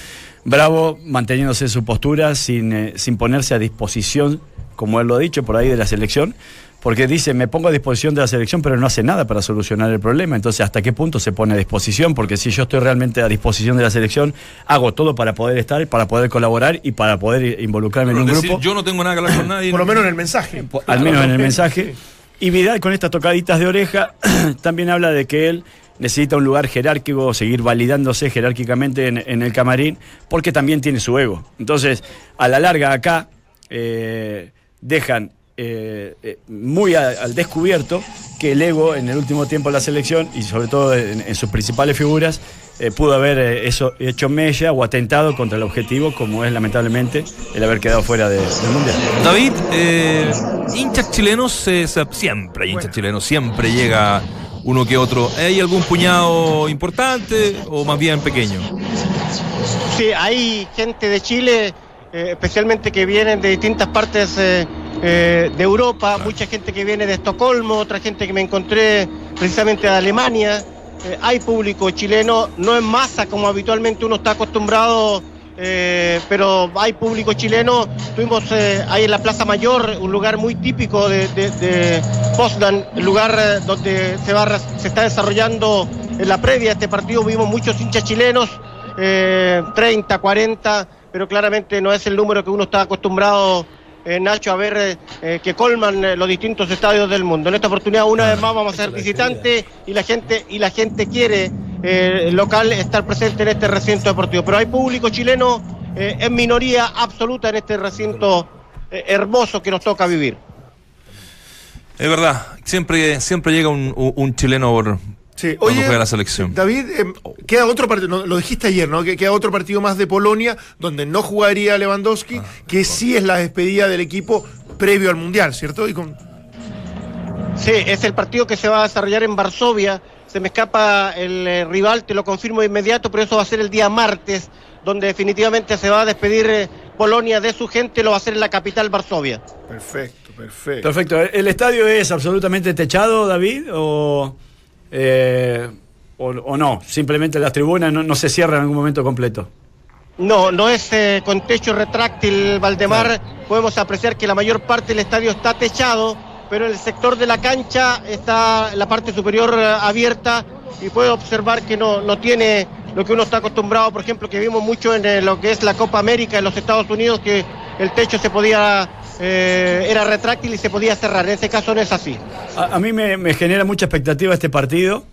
[SPEAKER 3] Bravo manteniéndose en su postura sin, eh, sin ponerse a disposición, como él lo ha dicho, por ahí de la selección, porque dice, me pongo a disposición de la selección, pero no hace nada para solucionar el problema. Entonces, ¿hasta qué punto se pone a disposición? Porque si yo estoy realmente a disposición de la selección, hago todo para poder estar, para poder colaborar y para poder involucrarme en un
[SPEAKER 1] decir,
[SPEAKER 3] grupo.
[SPEAKER 1] yo no tengo nada que hablar con nadie.
[SPEAKER 2] Por lo menos en el mensaje.
[SPEAKER 3] Al menos en el mensaje. Y Vidal con estas tocaditas de oreja también habla de que él necesita un lugar jerárquico, seguir validándose jerárquicamente en, en el camarín, porque también tiene su ego. Entonces, a la larga acá eh, dejan eh, eh, muy a- al descubierto que el ego en el último tiempo de la selección y sobre todo en, en sus principales figuras eh, pudo haber eh, eso hecho mella o atentado contra el objetivo como es lamentablemente el haber quedado fuera de- del mundial.
[SPEAKER 1] David, eh, hinchas chilenos, siempre hay hinchas chilenos, siempre llega uno que otro. ¿Hay algún puñado importante o más bien pequeño?
[SPEAKER 6] Sí, hay gente de Chile, eh, especialmente que vienen de distintas partes eh, de Europa, mucha gente que viene de Estocolmo, otra gente que me encontré precisamente de Alemania. Eh, hay público chileno, no en masa como habitualmente uno está acostumbrado, eh, pero hay público chileno. Tuvimos ahí en la Plaza Mayor, un lugar muy típico de, de, de Poznan, el lugar donde se, va, se está desarrollando en la previa de este partido. Vimos muchos hinchas chilenos, eh, 30, 40, pero claramente no es el número que uno está acostumbrado, eh, Nacho, a ver eh, eh, que colman los distintos estadios del mundo. En esta oportunidad, una vez más, vamos a ser visitantes y la gente, y la gente quiere eh, local estar presente en este recinto deportivo. Pero hay público chileno en minoría absoluta en este recinto hermoso que nos toca vivir.
[SPEAKER 1] Es verdad, siempre, siempre llega un, un- un chileno por,
[SPEAKER 2] Sí,
[SPEAKER 1] cuando
[SPEAKER 2] oye,
[SPEAKER 1] juega la selección.
[SPEAKER 2] David, eh, queda otro partido, no, lo dijiste ayer, ¿no? Que queda otro partido más de Polonia, donde no jugaría Lewandowski, que sí es la despedida del equipo previo al Mundial, ¿cierto? Y con,
[SPEAKER 6] Sí, es el partido que se va a desarrollar en Varsovia. Se me escapa el eh, rival, te lo confirmo de inmediato, pero eso va a ser el día martes, donde definitivamente se va a despedir eh, Polonia de su gente, lo va a hacer en la capital Varsovia.
[SPEAKER 2] Perfecto, perfecto.
[SPEAKER 3] Perfecto. ¿El estadio es absolutamente techado, David? ¿O eh, o, o no, simplemente las tribunas no, no se cierran en algún momento completo.
[SPEAKER 6] No, no es eh, con techo retráctil, Valdemar. Podemos apreciar que la mayor parte del estadio está techado, pero en el sector de la cancha está la parte superior eh, abierta y puede observar que no, no tiene lo que uno está acostumbrado, por ejemplo, que vimos mucho en eh, lo que es la Copa América en los Estados Unidos, que el techo se podía, eh, era retráctil y se podía cerrar. En este caso no es así.
[SPEAKER 3] A, a mí me, me genera mucha expectativa este partido,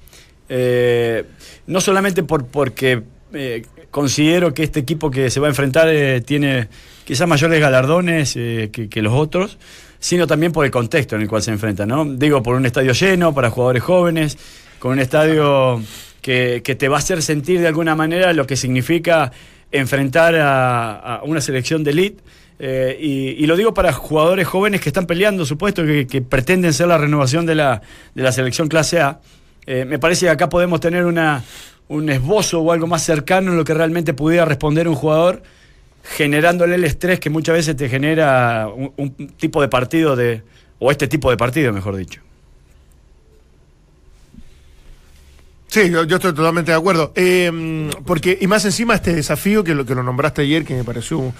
[SPEAKER 3] eh, no solamente por, porque eh, considero que este equipo que se va a enfrentar eh, tiene quizás mayores galardones eh, que, que los otros, sino también por el contexto en el cual se enfrenta, ¿no? Digo, por un estadio lleno, para jugadores jóvenes, con un estadio que, que te va a hacer sentir de alguna manera lo que significa enfrentar a, a una selección de elite. Eh, y, lo digo para jugadores jóvenes que están peleando, supuesto, que, pretenden ser la renovación de la, de la selección clase A. Eh, me parece que acá podemos tener una, un esbozo o algo más cercano en lo que realmente pudiera responder un jugador, generándole el estrés que muchas veces te genera un, tipo de partido de, o este tipo de partido, mejor dicho.
[SPEAKER 2] Sí, yo, yo estoy totalmente de acuerdo. Eh, porque, y más encima este desafío que lo que lo nombraste ayer, que me pareció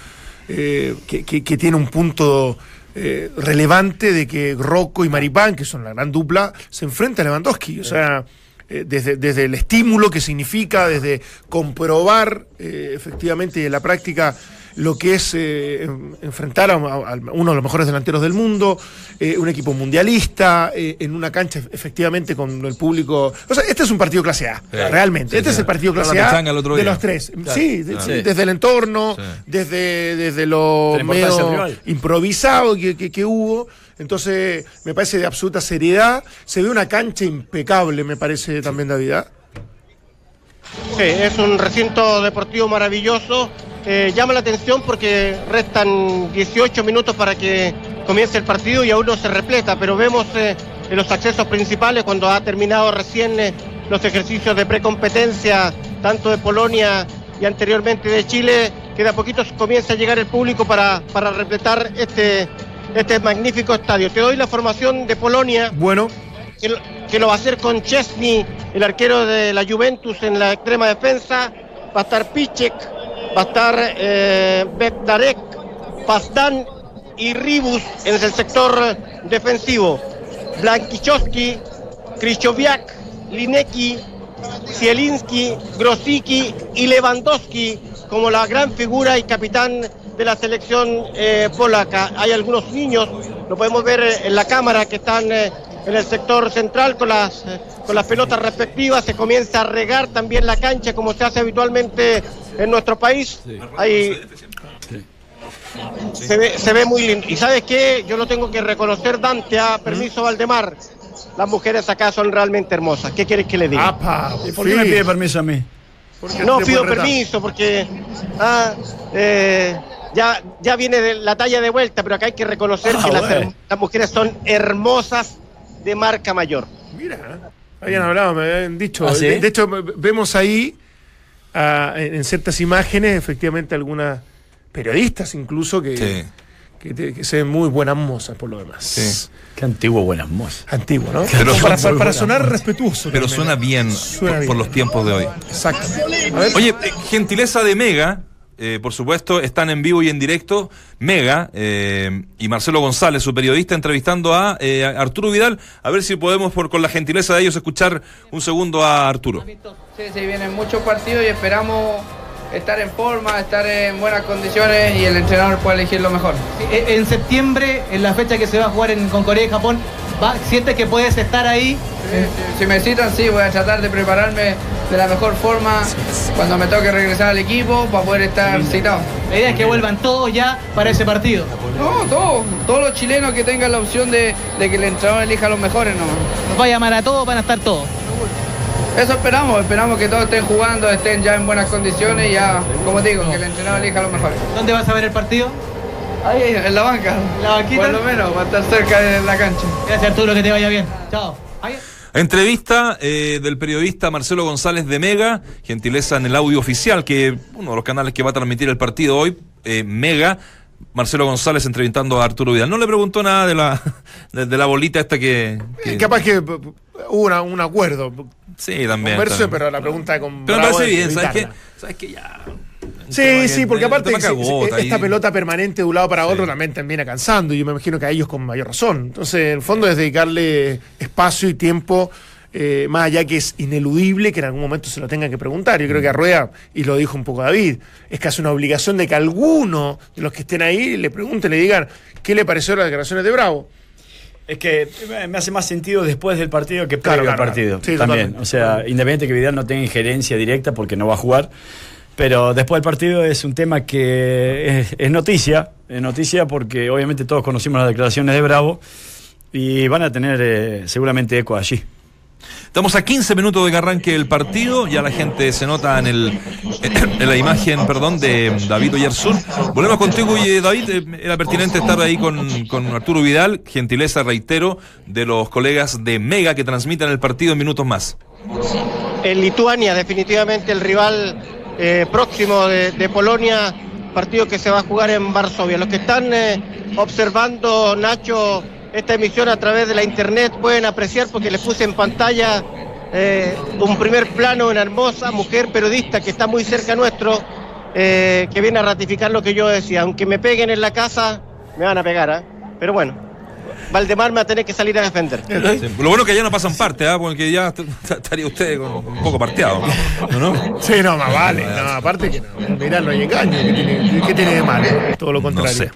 [SPEAKER 2] eh, que, que- que tiene un punto eh, relevante de que Rocco y Maripán, que son la gran dupla, se enfrentan a Lewandowski. O sea, eh, desde, desde el estímulo que significa, desde comprobar efectivamente en la práctica lo que es eh, en- enfrentar a, uno de los mejores delanteros del mundo, eh, un equipo mundialista, eh, en una cancha efectivamente con el público. O sea, este es un partido clase A, realmente.
[SPEAKER 1] Sí,
[SPEAKER 2] este
[SPEAKER 1] sí.
[SPEAKER 2] es el partido clase A
[SPEAKER 1] pechanga el otro
[SPEAKER 2] de los tres.
[SPEAKER 1] Claro.
[SPEAKER 2] Sí,
[SPEAKER 1] Claro.
[SPEAKER 2] desde el entorno,
[SPEAKER 1] Sí.
[SPEAKER 2] desde, desde lo medio improvisado que, que- que hubo. Entonces, me parece de absoluta seriedad. Se ve una cancha impecable, me parece también, David. ¿ah?
[SPEAKER 6] Sí, es un recinto deportivo maravilloso. Eh, llama la atención porque restan 18 minutos para que comience el partido y aún no se repleta, pero vemos eh, en los accesos principales cuando ha terminado recién eh, los ejercicios de precompetencia, tanto de Polonia y anteriormente de Chile, que de a poquito comienza a llegar el público para, para repletar este, este magnífico estadio. Te doy la formación de Polonia
[SPEAKER 2] Bueno,
[SPEAKER 6] que lo, que lo va a hacer con Chesney, el arquero de la Juventus en la extrema defensa. Va a estar Pichek, va a estar eh, Bekdarek, y Ribus en el sector defensivo. Blankichowski, Krychowiak, Linecki, Zielinski, Grosicki y Lewandowski como la gran figura y capitán de la selección eh, polaca. Hay algunos niños, lo podemos ver en la cámara, que están eh, en el sector central con las, eh, con las pelotas respectivas. Se comienza a regar también la cancha como se hace habitualmente en nuestro país. Hay, se ve, se ve muy lindo. Y sabes qué, yo lo tengo que reconocer, Dante, a permiso Valdemar. Las mujeres acá son realmente hermosas. ¿Qué quieres que le diga?
[SPEAKER 2] apa,
[SPEAKER 3] ¿Y por qué me
[SPEAKER 2] sí.
[SPEAKER 3] pide permiso a mí?
[SPEAKER 2] Porque
[SPEAKER 6] No pido permiso porque ah, eh, ya, ya viene de la talla de vuelta, pero acá hay que reconocer
[SPEAKER 3] Ah,
[SPEAKER 6] que
[SPEAKER 3] bueno.
[SPEAKER 6] las mujeres son hermosas de marca mayor.
[SPEAKER 2] Mira, habían hablado, me habían dicho.
[SPEAKER 3] ¿Ah, sí?
[SPEAKER 2] de, de hecho, vemos ahí ah, en en ciertas imágenes, efectivamente, algunas periodistas incluso que,
[SPEAKER 1] Sí.
[SPEAKER 2] que, te- que se ven muy buenas mozas por lo demás.
[SPEAKER 1] Sí.
[SPEAKER 3] Qué antiguo buenas mozas.
[SPEAKER 2] Antiguo, ¿no?
[SPEAKER 1] Pero
[SPEAKER 2] para, sonar respetuoso.
[SPEAKER 1] Pero
[SPEAKER 2] también,
[SPEAKER 1] suena bien,
[SPEAKER 2] Suena
[SPEAKER 1] por,
[SPEAKER 2] bien.
[SPEAKER 1] por los tiempos de hoy.
[SPEAKER 2] Exacto.
[SPEAKER 1] Oye, eh, gentileza de Mega, eh, por supuesto, están en vivo y en directo. Mega eh, y Marcelo González, su periodista, entrevistando a, eh, a Arturo Vidal. A ver si podemos, por, con la gentileza de ellos, escuchar un segundo a Arturo.
[SPEAKER 10] Sí, sí, vienen muchos partidos y esperamos estar en forma, estar en buenas condiciones y el entrenador pueda elegir lo mejor.
[SPEAKER 11] Eh, En septiembre, en la fecha que se va a jugar en- con Corea y Japón, va- ¿sientes que puedes estar ahí?
[SPEAKER 10] Si, si me citan, sí, voy a tratar de prepararme de la mejor forma cuando me toque regresar al equipo para poder estar citado.
[SPEAKER 11] La idea es que vuelvan todos ya para ese partido.
[SPEAKER 10] No, todos, todos los chilenos que tengan la opción de, de que el entrenador elija a los mejores nomás.
[SPEAKER 11] Nos va a llamar a todos, van a estar todos.
[SPEAKER 10] Eso esperamos, esperamos que todos estén jugando, estén ya en buenas condiciones y ya, como te digo, que el entrenador elija a los mejores.
[SPEAKER 11] ¿Dónde vas a ver el partido?
[SPEAKER 10] Ahí, en la banca.
[SPEAKER 11] ¿La banquita?
[SPEAKER 10] Por lo menos, para estar cerca de la cancha.
[SPEAKER 11] Gracias Arturo, que te vaya bien. Chao.
[SPEAKER 1] Entrevista eh, del periodista Marcelo González de Mega, gentileza en el audio oficial, que uno de los canales que va a transmitir el partido hoy, eh, Mega. Marcelo González entrevistando a Arturo Vidal. No le preguntó nada de la, de, de la bolita esta que. que-
[SPEAKER 2] Eh, capaz que p- hubo una- un acuerdo.
[SPEAKER 1] Sí, también.
[SPEAKER 2] Converso,
[SPEAKER 1] también.
[SPEAKER 2] pero la pregunta con
[SPEAKER 1] Pero me parece
[SPEAKER 2] es
[SPEAKER 1] bien, ¿sabes qué? ¿Sabes qué? Ya.
[SPEAKER 2] Sí,
[SPEAKER 1] tema
[SPEAKER 2] sí,
[SPEAKER 1] que-
[SPEAKER 2] porque aparte esta
[SPEAKER 1] ahí.
[SPEAKER 2] pelota permanente de un lado para otro también termina cansando y yo me imagino que a ellos con mayor razón. Entonces, en el fondo es dedicarle espacio y tiempo, eh, más allá que es ineludible que en algún momento se lo tengan que preguntar. Yo creo que a Rueda, y lo dijo un poco David, es casi una obligación de que alguno de los que estén ahí le pregunten, le digan qué le pareció las declaraciones de Bravo.
[SPEAKER 3] Es que me hace más sentido después del partido que previo
[SPEAKER 2] Claro,
[SPEAKER 3] al partido.
[SPEAKER 2] claro. Sí,
[SPEAKER 3] también.
[SPEAKER 2] totalmente.
[SPEAKER 3] O sea, independiente que Vidal no tenga injerencia directa porque no va a jugar. Pero después del partido es un tema que es, es noticia. Es noticia porque obviamente todos conocimos las declaraciones de Bravo y van a tener eh, seguramente eco allí.
[SPEAKER 1] Estamos a 15 minutos de que arranque el partido. Ya la gente se nota en, el, en la imagen perdón, de David Oyarzún. Volvemos contigo, y David. eh, Era pertinente estar ahí con, con Arturo Vidal. Gentileza, reitero, de los colegas de Mega que transmiten el partido en minutos más.
[SPEAKER 6] En Lituania, definitivamente el rival eh, próximo de, Polonia, partido que se va a jugar en Varsovia. Los que están eh, observando, Nacho, esta emisión a través de la internet pueden apreciar porque les puse en pantalla eh, un primer plano, una hermosa mujer periodista que está muy cerca nuestro, eh, que viene a ratificar lo que yo decía. Aunque me peguen en la casa, me van a pegar, ¿ah? pero bueno. Valdemar me va a tener que salir a defender.
[SPEAKER 1] Sí, Lo bueno que ya no pasan parte, ¿ah? porque ya estaría usted con- un poco parteado. ¿no? ¿no?
[SPEAKER 2] Sí, no, más vale. No, aparte que no, mirá, no hay engaño. ¿Qué tiene, qué tiene de malo? Todo lo contrario.
[SPEAKER 1] No sé.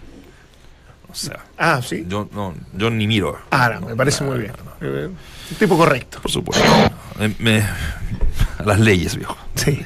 [SPEAKER 1] O sea,
[SPEAKER 2] Ah, sí.
[SPEAKER 1] yo, no, yo ni miro.
[SPEAKER 2] Ah, no, me parece muy bien. Eh, Un tipo correcto.
[SPEAKER 1] Por supuesto. Me- me- a las leyes, viejo.
[SPEAKER 2] Sí.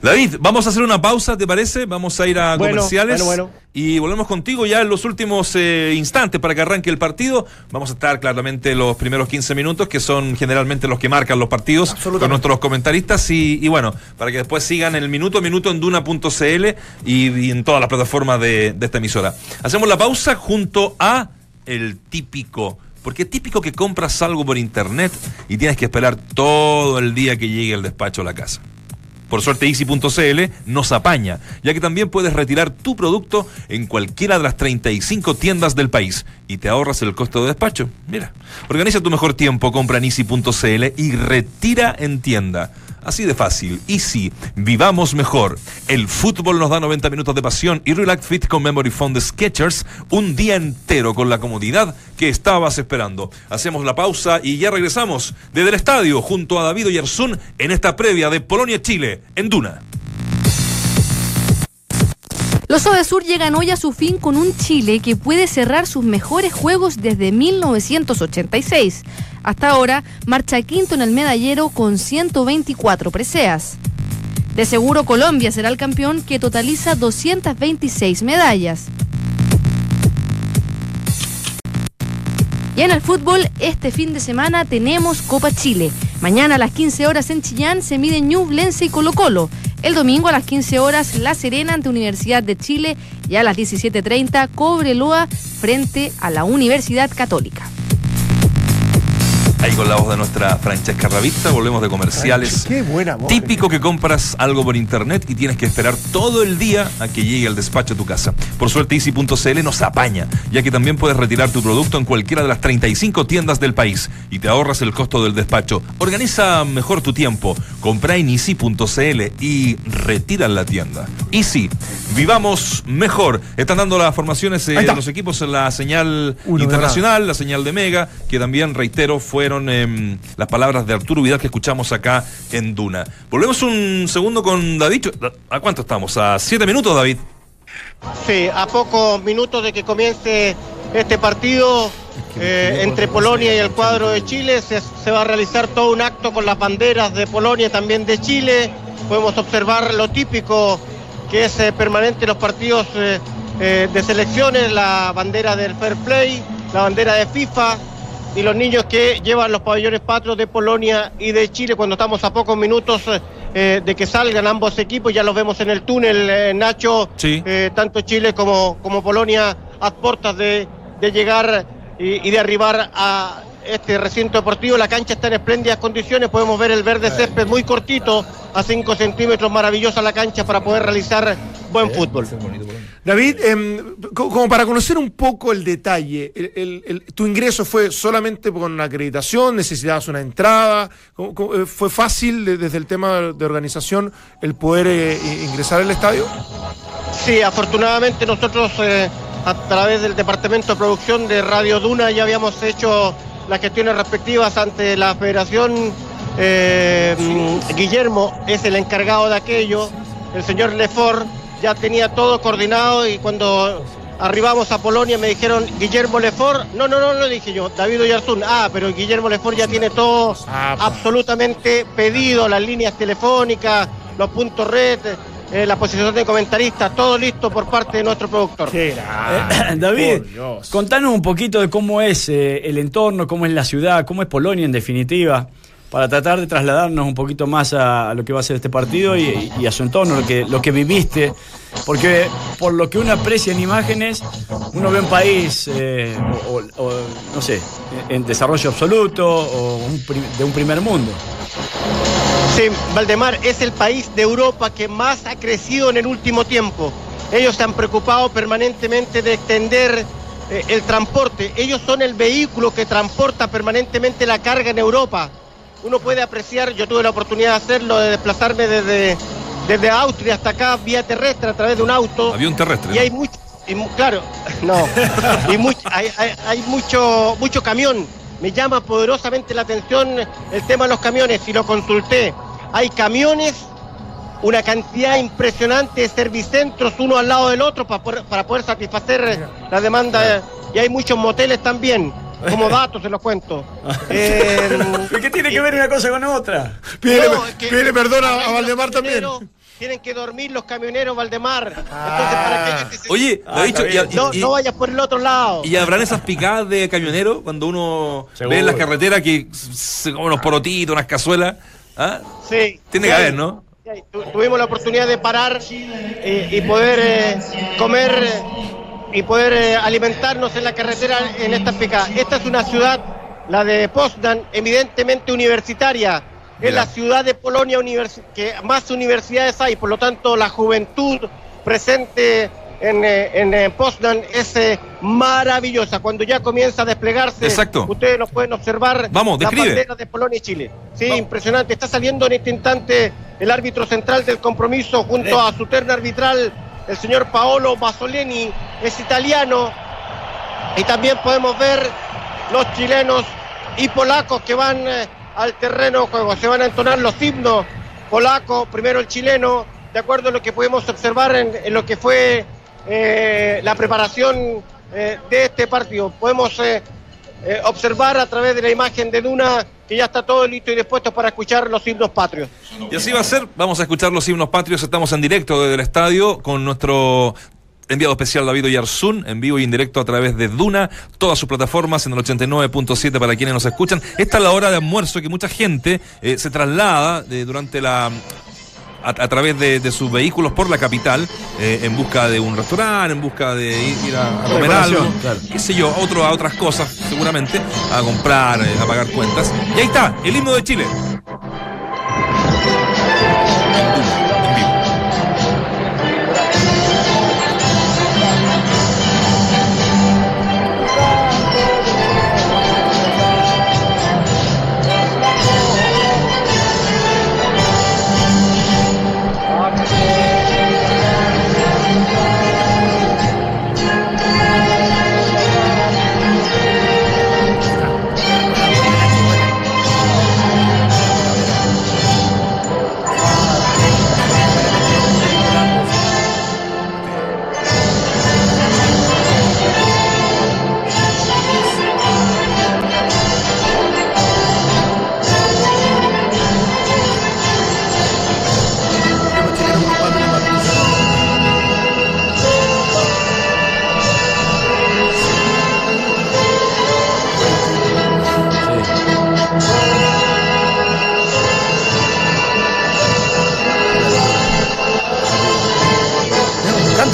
[SPEAKER 1] David, vamos a hacer una pausa, ¿te parece? Vamos a ir a
[SPEAKER 6] Bueno,
[SPEAKER 1] comerciales
[SPEAKER 6] bueno, bueno.
[SPEAKER 1] y volvemos contigo ya en los últimos eh, instantes para que arranque el partido. Vamos a estar claramente los primeros 15 minutos, que son generalmente los que marcan los partidos con nuestros comentaristas y, y bueno, para que después sigan el minuto a minuto en duna.cl y, y en todas las plataformas de, de esta emisora. Hacemos la pausa junto a el típico. Porque es típico que compras algo por internet y tienes que esperar todo el día que llegue el despacho a la casa. Por suerte, Easy.cl nos apaña, ya que también puedes retirar tu producto en cualquiera de las 35 tiendas del país y te ahorras el costo de despacho. Mira, organiza tu mejor tiempo, compra en Easy.cl y retira en tienda. Así de fácil. Easy, vivamos mejor. El fútbol nos da 90 minutos de pasión y Relax Fit con Memory Foam de Sketchers un día entero con la comodidad que estabas esperando. Hacemos la pausa y ya regresamos desde el estadio junto a David Oyarzún en esta previa de Polonia-Chile en Duna.
[SPEAKER 9] Los Sur llegan hoy a su fin con un Chile que puede cerrar sus mejores juegos desde 1986. Hasta ahora, marcha quinto en el medallero con 124 preseas. De seguro Colombia será el campeón que totaliza 226 medallas. Y en el fútbol, este fin de semana tenemos Copa Chile. Mañana a las 15 horas en Chillán se miden Ñublense y Colo Colo. El domingo a las 15 horas La Serena ante Universidad de Chile y a las 17.30 Cobreloa frente a la Universidad Católica.
[SPEAKER 1] Ahí con la voz de nuestra Francesca Ravista, volvemos de comerciales.
[SPEAKER 2] Qué buena voz.
[SPEAKER 1] Típico que compras algo por internet y tienes que esperar todo el día a que llegue al despacho a tu casa. Por suerte, Easy.cl nos apaña, ya que también puedes retirar tu producto en cualquiera de las 35 tiendas del país y te ahorras el costo del despacho. Organiza mejor tu tiempo. Compra en Easy.cl y retira en la tienda. Easy, vivamos mejor. Están dando las formaciones eh, de
[SPEAKER 2] está.
[SPEAKER 1] los equipos en la señal
[SPEAKER 2] Uno
[SPEAKER 1] internacional, la señal de Mega, que también, reitero, fueron em, las palabras de Arturo Vidal que escuchamos acá en Duna. Volvemos un segundo con David. ¿A cuánto estamos? ¿A siete minutos, David?
[SPEAKER 6] Sí, a pocos minutos de que comience este partido eh, entre Polonia y el cuadro de Chile, se, se va a realizar todo un acto con las banderas de Polonia y también de Chile. Podemos observar lo típico que es eh, permanente en los partidos eh, eh, de selecciones, la bandera del Fair Play, la bandera de FIFA y los niños que llevan los pabellones patrios de Polonia y de Chile cuando estamos a pocos minutos eh, de que salgan ambos equipos, ya los vemos en el túnel, eh, Nacho,
[SPEAKER 1] Sí.
[SPEAKER 6] eh, tanto Chile como, como Polonia a puertas de, de llegar y, y de arribar a este recinto deportivo. La cancha está en espléndidas condiciones. Podemos ver el verde césped muy cortito, a 5 centímetros. Maravillosa la cancha para poder realizar buen fútbol.
[SPEAKER 2] David, em, co- como para conocer un poco el detalle, el- el- el- ¿tu ingreso fue solamente con una acreditación? ¿Necesitabas una entrada? ¿Cómo- cómo, eh, ¿Fue fácil de- desde el tema de organización el poder eh, ingresar al estadio?
[SPEAKER 6] Sí, afortunadamente nosotros eh, a través del departamento de producción de Radio Duna ya habíamos hecho las gestiones respectivas ante la federación. Eh, Guillermo es el encargado de aquello. El señor Lefort ya tenía todo coordinado y cuando arribamos a Polonia me dijeron Guillermo Lefort. No, no, no, lo dije yo, David Oyarzún. Ah, pero Guillermo Lefort ya tiene todo absolutamente pedido, las líneas telefónicas, los puntos red, eh, la posición de comentarista, todo listo por parte de nuestro productor.
[SPEAKER 3] Eh, David, contanos un poquito de cómo es eh, el entorno, cómo es la ciudad, cómo es Polonia en definitiva, para tratar de trasladarnos un poquito más a, a lo que va a ser este partido y, y a su entorno, lo que, lo que viviste. Porque por lo que uno aprecia en imágenes, uno ve un país, eh, o, o- o, no sé, en desarrollo absoluto o un de un primer mundo.
[SPEAKER 6] Sí, Valdemar es el país de Europa que más ha crecido en el último tiempo. Ellos se han preocupado permanentemente de extender eh, el transporte. Ellos son el vehículo que transporta permanentemente la carga en Europa. Uno puede apreciar, yo tuve la oportunidad de hacerlo, de desplazarme desde, desde Austria hasta acá vía terrestre a través de un auto.
[SPEAKER 1] Avión terrestre.
[SPEAKER 6] Y hay mucho, y claro, no, y much- hay, hay- hay mucho, mucho camión. Me llama poderosamente la atención el tema de los camiones y lo consulté. Hay camiones, una cantidad impresionante de servicentros uno al lado del otro para poder, para poder satisfacer la demanda. Y hay muchos moteles también. Como datos se los cuento. Eh,
[SPEAKER 3] ¿Qué tiene que ver una cosa con otra?
[SPEAKER 2] Pídele,
[SPEAKER 6] No, es que-
[SPEAKER 2] pídele perdón a, Valdemar también.
[SPEAKER 6] camioneros Tienen que dormir los camioneros, Valdemar. Entonces, para ellos se-
[SPEAKER 1] Oye,
[SPEAKER 3] Ah,
[SPEAKER 1] y- y-
[SPEAKER 6] no,
[SPEAKER 1] y-
[SPEAKER 6] no vayas por el otro lado.
[SPEAKER 1] ¿Y habrán esas picadas de camionero cuando uno
[SPEAKER 3] Seguro.
[SPEAKER 1] ve en las carreteras que se come unos porotitos, unas cazuelas? ¿Ah?
[SPEAKER 6] Sí.
[SPEAKER 1] Tiene que haber, ¿no?
[SPEAKER 6] Tu- Tuvimos la oportunidad de parar eh, y poder eh, comer eh, y poder eh, alimentarnos en la carretera en estas picadas. Esta es una ciudad, la de Poznan, evidentemente universitaria. Es la ciudad de Polonia que más universidades hay, por lo tanto la juventud presente en, eh, en eh, Poznan es eh, maravillosa. Cuando ya comienza a desplegarse,
[SPEAKER 1] Exacto.
[SPEAKER 6] ustedes lo pueden observar.
[SPEAKER 1] Vamos, describe.
[SPEAKER 6] banderas de Polonia y Chile. Sí,
[SPEAKER 1] Vamos.
[SPEAKER 6] impresionante. Está saliendo en este instante el árbitro central del compromiso junto a su terna arbitral, el señor Paolo Basoleni, es italiano. Y también podemos ver los chilenos y polacos que van al terreno de juego. Se van a entonar los himnos polacos, primero el chileno, de acuerdo a lo que pudimos observar en, en lo que fue eh, la preparación eh, de este partido. Podemos eh, observar a través de la imagen de Duna que ya está todo listo y dispuesto para escuchar los himnos patrios.
[SPEAKER 1] Y así va a ser. Vamos a escuchar los himnos patrios. Estamos en directo desde el estadio con nuestro enviado especial David Oyarzún, en vivo y en directo a través de Duna, todas sus plataformas en el 89.7 para quienes nos escuchan. Esta es la hora de almuerzo que mucha gente se traslada durante la a, a través de, de sus vehículos por la capital eh, en busca de un restaurante, en busca de ir, ir a, a comer algo,
[SPEAKER 3] claro.
[SPEAKER 1] qué sé yo, a, otro, a otras cosas seguramente, a comprar, eh, a pagar cuentas. Y ahí está, el himno de Chile.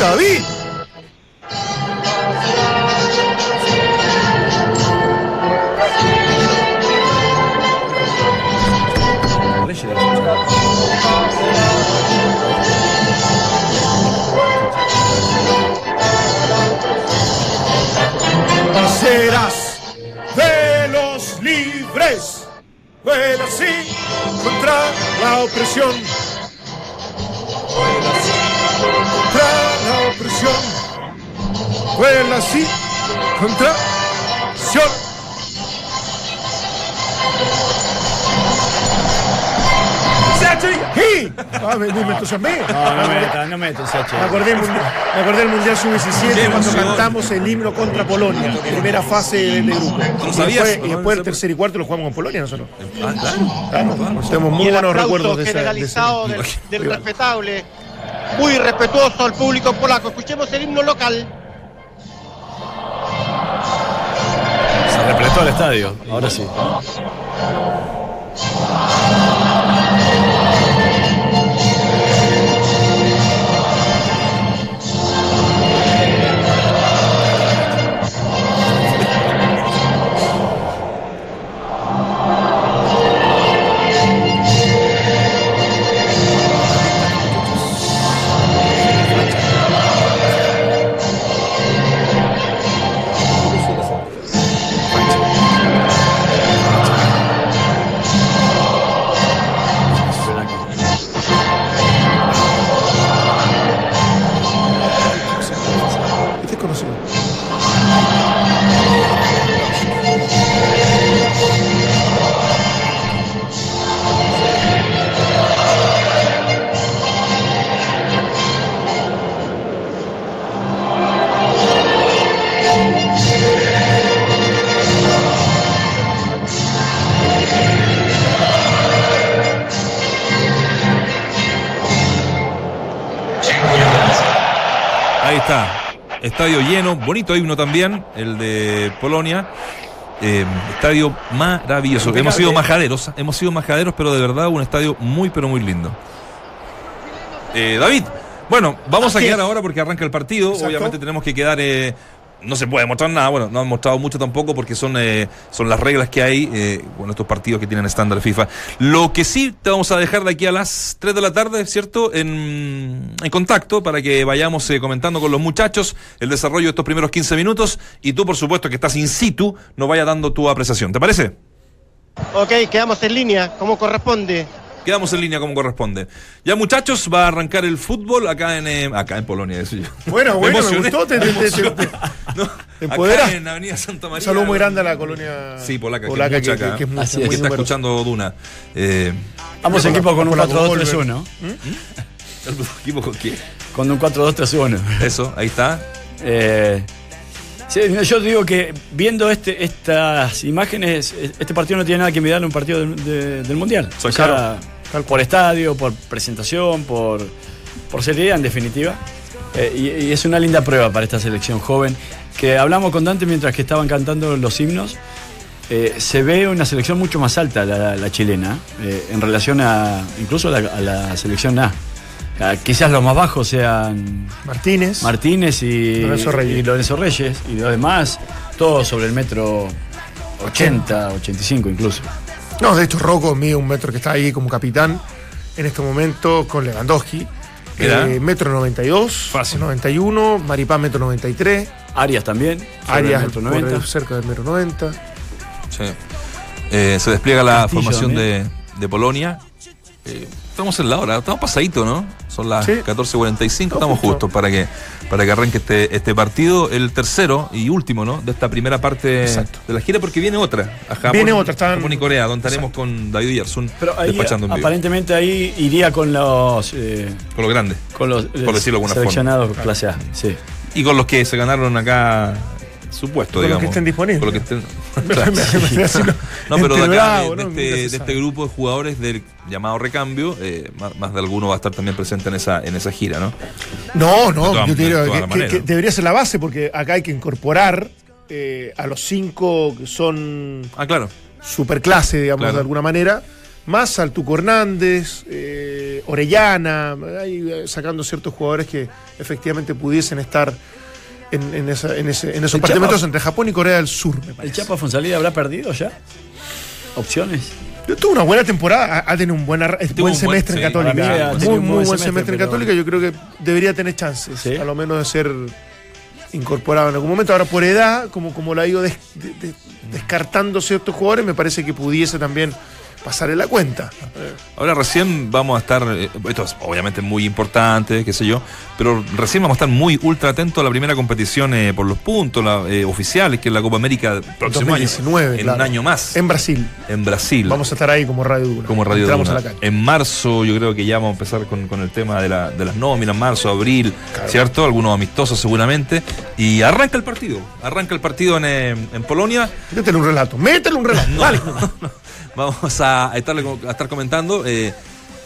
[SPEAKER 2] David! Entusiasmé.
[SPEAKER 3] No, no me, no me entusiasme.
[SPEAKER 2] Me acordé, del mundial- me acordé del Mundial Sub-17 cuando cantamos el himno contra Polonia, primera fase de grupo.
[SPEAKER 1] ¿Tú lo
[SPEAKER 2] Y después, y después el tercer y cuarto lo jugamos con Polonia nosotros.
[SPEAKER 1] Ah, claro.
[SPEAKER 2] Claro, tenemos muy buenos recuerdos de esa. de ese-
[SPEAKER 6] generalizado del, del respetable, muy respetuoso al público polaco. Escuchemos el himno local.
[SPEAKER 3] Se repletó el estadio, ahora sí.
[SPEAKER 1] Estadio lleno, bonito himno también, el de Polonia. Eh, estadio maravilloso.
[SPEAKER 2] Impecable.
[SPEAKER 1] Hemos sido majaderos, hemos sido majaderos, pero de verdad un estadio muy, pero muy lindo. Eh, David, bueno, vamos a quedar
[SPEAKER 2] es.
[SPEAKER 1] ahora porque arranca el partido.
[SPEAKER 2] Exacto.
[SPEAKER 1] Obviamente tenemos que quedar. eh, no se puede mostrar nada, bueno, no han mostrado mucho tampoco porque son, eh, son las reglas que hay eh, con estos partidos que tienen estándar FIFA. Lo que sí te vamos a dejar de aquí a las 3 de la tarde, ¿cierto? En, en contacto para que vayamos eh, comentando con los muchachos el desarrollo de estos primeros 15 minutos y tú, por supuesto, que estás in situ, nos vaya dando tu apreciación. ¿Te parece?
[SPEAKER 6] Ok, quedamos en línea, como corresponde.
[SPEAKER 1] Quedamos en línea como corresponde. Ya muchachos, va a arrancar el fútbol acá en eh, acá en Polonia, eso yo.
[SPEAKER 2] Bueno, bueno, me
[SPEAKER 1] emocioné,
[SPEAKER 2] gustó. Te, te,
[SPEAKER 1] me
[SPEAKER 2] te, te, te- te empodera.
[SPEAKER 1] Acá en Avenida Santa
[SPEAKER 2] Un
[SPEAKER 1] María.
[SPEAKER 2] saludo muy grande a la colonia
[SPEAKER 1] Sí, polaca,
[SPEAKER 2] polaca,
[SPEAKER 1] que,
[SPEAKER 2] que,
[SPEAKER 1] acá,
[SPEAKER 2] que es mucha,
[SPEAKER 3] Así
[SPEAKER 2] muy
[SPEAKER 1] que está escuchando Duna. Eh,
[SPEAKER 3] Vamos equipo con un
[SPEAKER 2] por la
[SPEAKER 3] 4-2-3-1.
[SPEAKER 1] ¿El equipo con quién?
[SPEAKER 3] Con un 4-2-3-1.
[SPEAKER 1] Eso, ahí está.
[SPEAKER 3] Eh, sí, yo digo que viendo este, estas imágenes, este partido no tiene nada que mirarle a un partido del, de- del Mundial. O sea, por estadio, por presentación, por, por seriedad en definitiva. Eh, y, y es una linda prueba para esta selección joven. Que hablamos con Dante mientras que estaban cantando los himnos. Eh, se ve una selección mucho más alta la, la chilena eh, en relación a incluso a la, a la selección A. Ah, quizás los más bajos sean
[SPEAKER 2] Martínez.
[SPEAKER 3] Martínez y
[SPEAKER 2] Lorenzo Reyes.
[SPEAKER 3] y Lorenzo Reyes y los demás, todos sobre el metro 80, 85 incluso.
[SPEAKER 2] No, de hecho, Rocco mide un metro que está ahí como capitán en este momento con Lewandowski. Eh, metro 92,
[SPEAKER 1] Fácil.
[SPEAKER 2] 91, Maripán metro 93,
[SPEAKER 3] Arias también,
[SPEAKER 2] Arias
[SPEAKER 3] metro
[SPEAKER 2] por
[SPEAKER 3] 90.
[SPEAKER 2] el- cerca del metro 90.
[SPEAKER 1] Sí. Eh, se despliega la
[SPEAKER 3] Castillo
[SPEAKER 1] formación de, de Polonia. Eh, estamos en la hora, estamos pasadito, ¿no? Son las
[SPEAKER 2] Sí.
[SPEAKER 1] 14.45, estamos
[SPEAKER 2] justo.
[SPEAKER 1] justos para que, para que arranque este, este partido, el tercero y último, ¿no? De esta primera parte
[SPEAKER 2] Exacto.
[SPEAKER 1] de la gira, porque viene otra. A Japón,
[SPEAKER 2] Viene otra, están-
[SPEAKER 1] Japón y Corea, donde estaremos con David Yersun despachando en vivo.
[SPEAKER 3] aparentemente ahí iría con los eh,
[SPEAKER 1] Con lo grande.
[SPEAKER 3] con los
[SPEAKER 1] Por decirlo de alguna
[SPEAKER 3] seleccionados clase A, sí.
[SPEAKER 1] Y con los que se ganaron acá su puesto,
[SPEAKER 2] Con los
[SPEAKER 1] digamos.
[SPEAKER 2] que estén disponibles.
[SPEAKER 1] Con los que estén.
[SPEAKER 2] Lo-
[SPEAKER 1] No, pero de acá,
[SPEAKER 2] bravo,
[SPEAKER 1] de, este, de este grupo de jugadores del llamado recambio, eh, más, más de alguno va a estar también presente en esa, en esa gira, ¿no?
[SPEAKER 2] No, no, yo que, que- debería ser la base porque acá hay que incorporar eh, a los cinco que son
[SPEAKER 1] Ah, claro.
[SPEAKER 2] superclase, digamos,
[SPEAKER 1] Claro.
[SPEAKER 2] de alguna manera, más al Tuco Hernández, eh, Orellana, ahí, sacando ciertos jugadores que efectivamente pudiesen estar en, en esa- en ese- en esos
[SPEAKER 3] Chapa-
[SPEAKER 2] entre Japón y Corea del Sur, me
[SPEAKER 3] ¿El. Chapa Fonsalida habrá perdido ya? ¿Opciones?
[SPEAKER 2] Tuvo una buena temporada, ha, tenido un buena- buen
[SPEAKER 1] un buen-
[SPEAKER 2] semestre
[SPEAKER 1] sí,
[SPEAKER 2] en Católica. muy, muy
[SPEAKER 3] buen
[SPEAKER 2] buen
[SPEAKER 3] semestre,
[SPEAKER 2] semestre en Católica. Yo creo que debería tener chances,
[SPEAKER 3] Sí.
[SPEAKER 2] a lo menos de ser incorporado en algún momento. Ahora, por edad, como, como la ha ido des- de- de- descartando ciertos jugadores, me parece que pudiese también pasarle la cuenta.
[SPEAKER 1] Ahora recién vamos a estar, eh, esto es obviamente muy importante, qué sé yo, pero recién vamos a estar muy ultra atentos a la primera competición eh, por los puntos la, eh, oficiales, que es la Copa América próximo
[SPEAKER 2] 2019,
[SPEAKER 1] año, en
[SPEAKER 2] claro.
[SPEAKER 1] un año más,
[SPEAKER 2] En Brasil.
[SPEAKER 1] en Brasil.
[SPEAKER 2] Vamos a estar ahí como Radio Duna.
[SPEAKER 1] como Radio Duna.
[SPEAKER 2] a la calle.
[SPEAKER 1] En marzo yo creo que ya vamos a empezar con, con el tema de, la, de las nóminas, marzo, abril, ¿cierto? Algunos amistosos seguramente. Y arranca el partido, arranca el partido en, eh, en Polonia.
[SPEAKER 2] Métele un relato, métele un relato.
[SPEAKER 1] No,
[SPEAKER 2] Dale.
[SPEAKER 1] no, no. Vamos a, estarle, a estar comentando eh,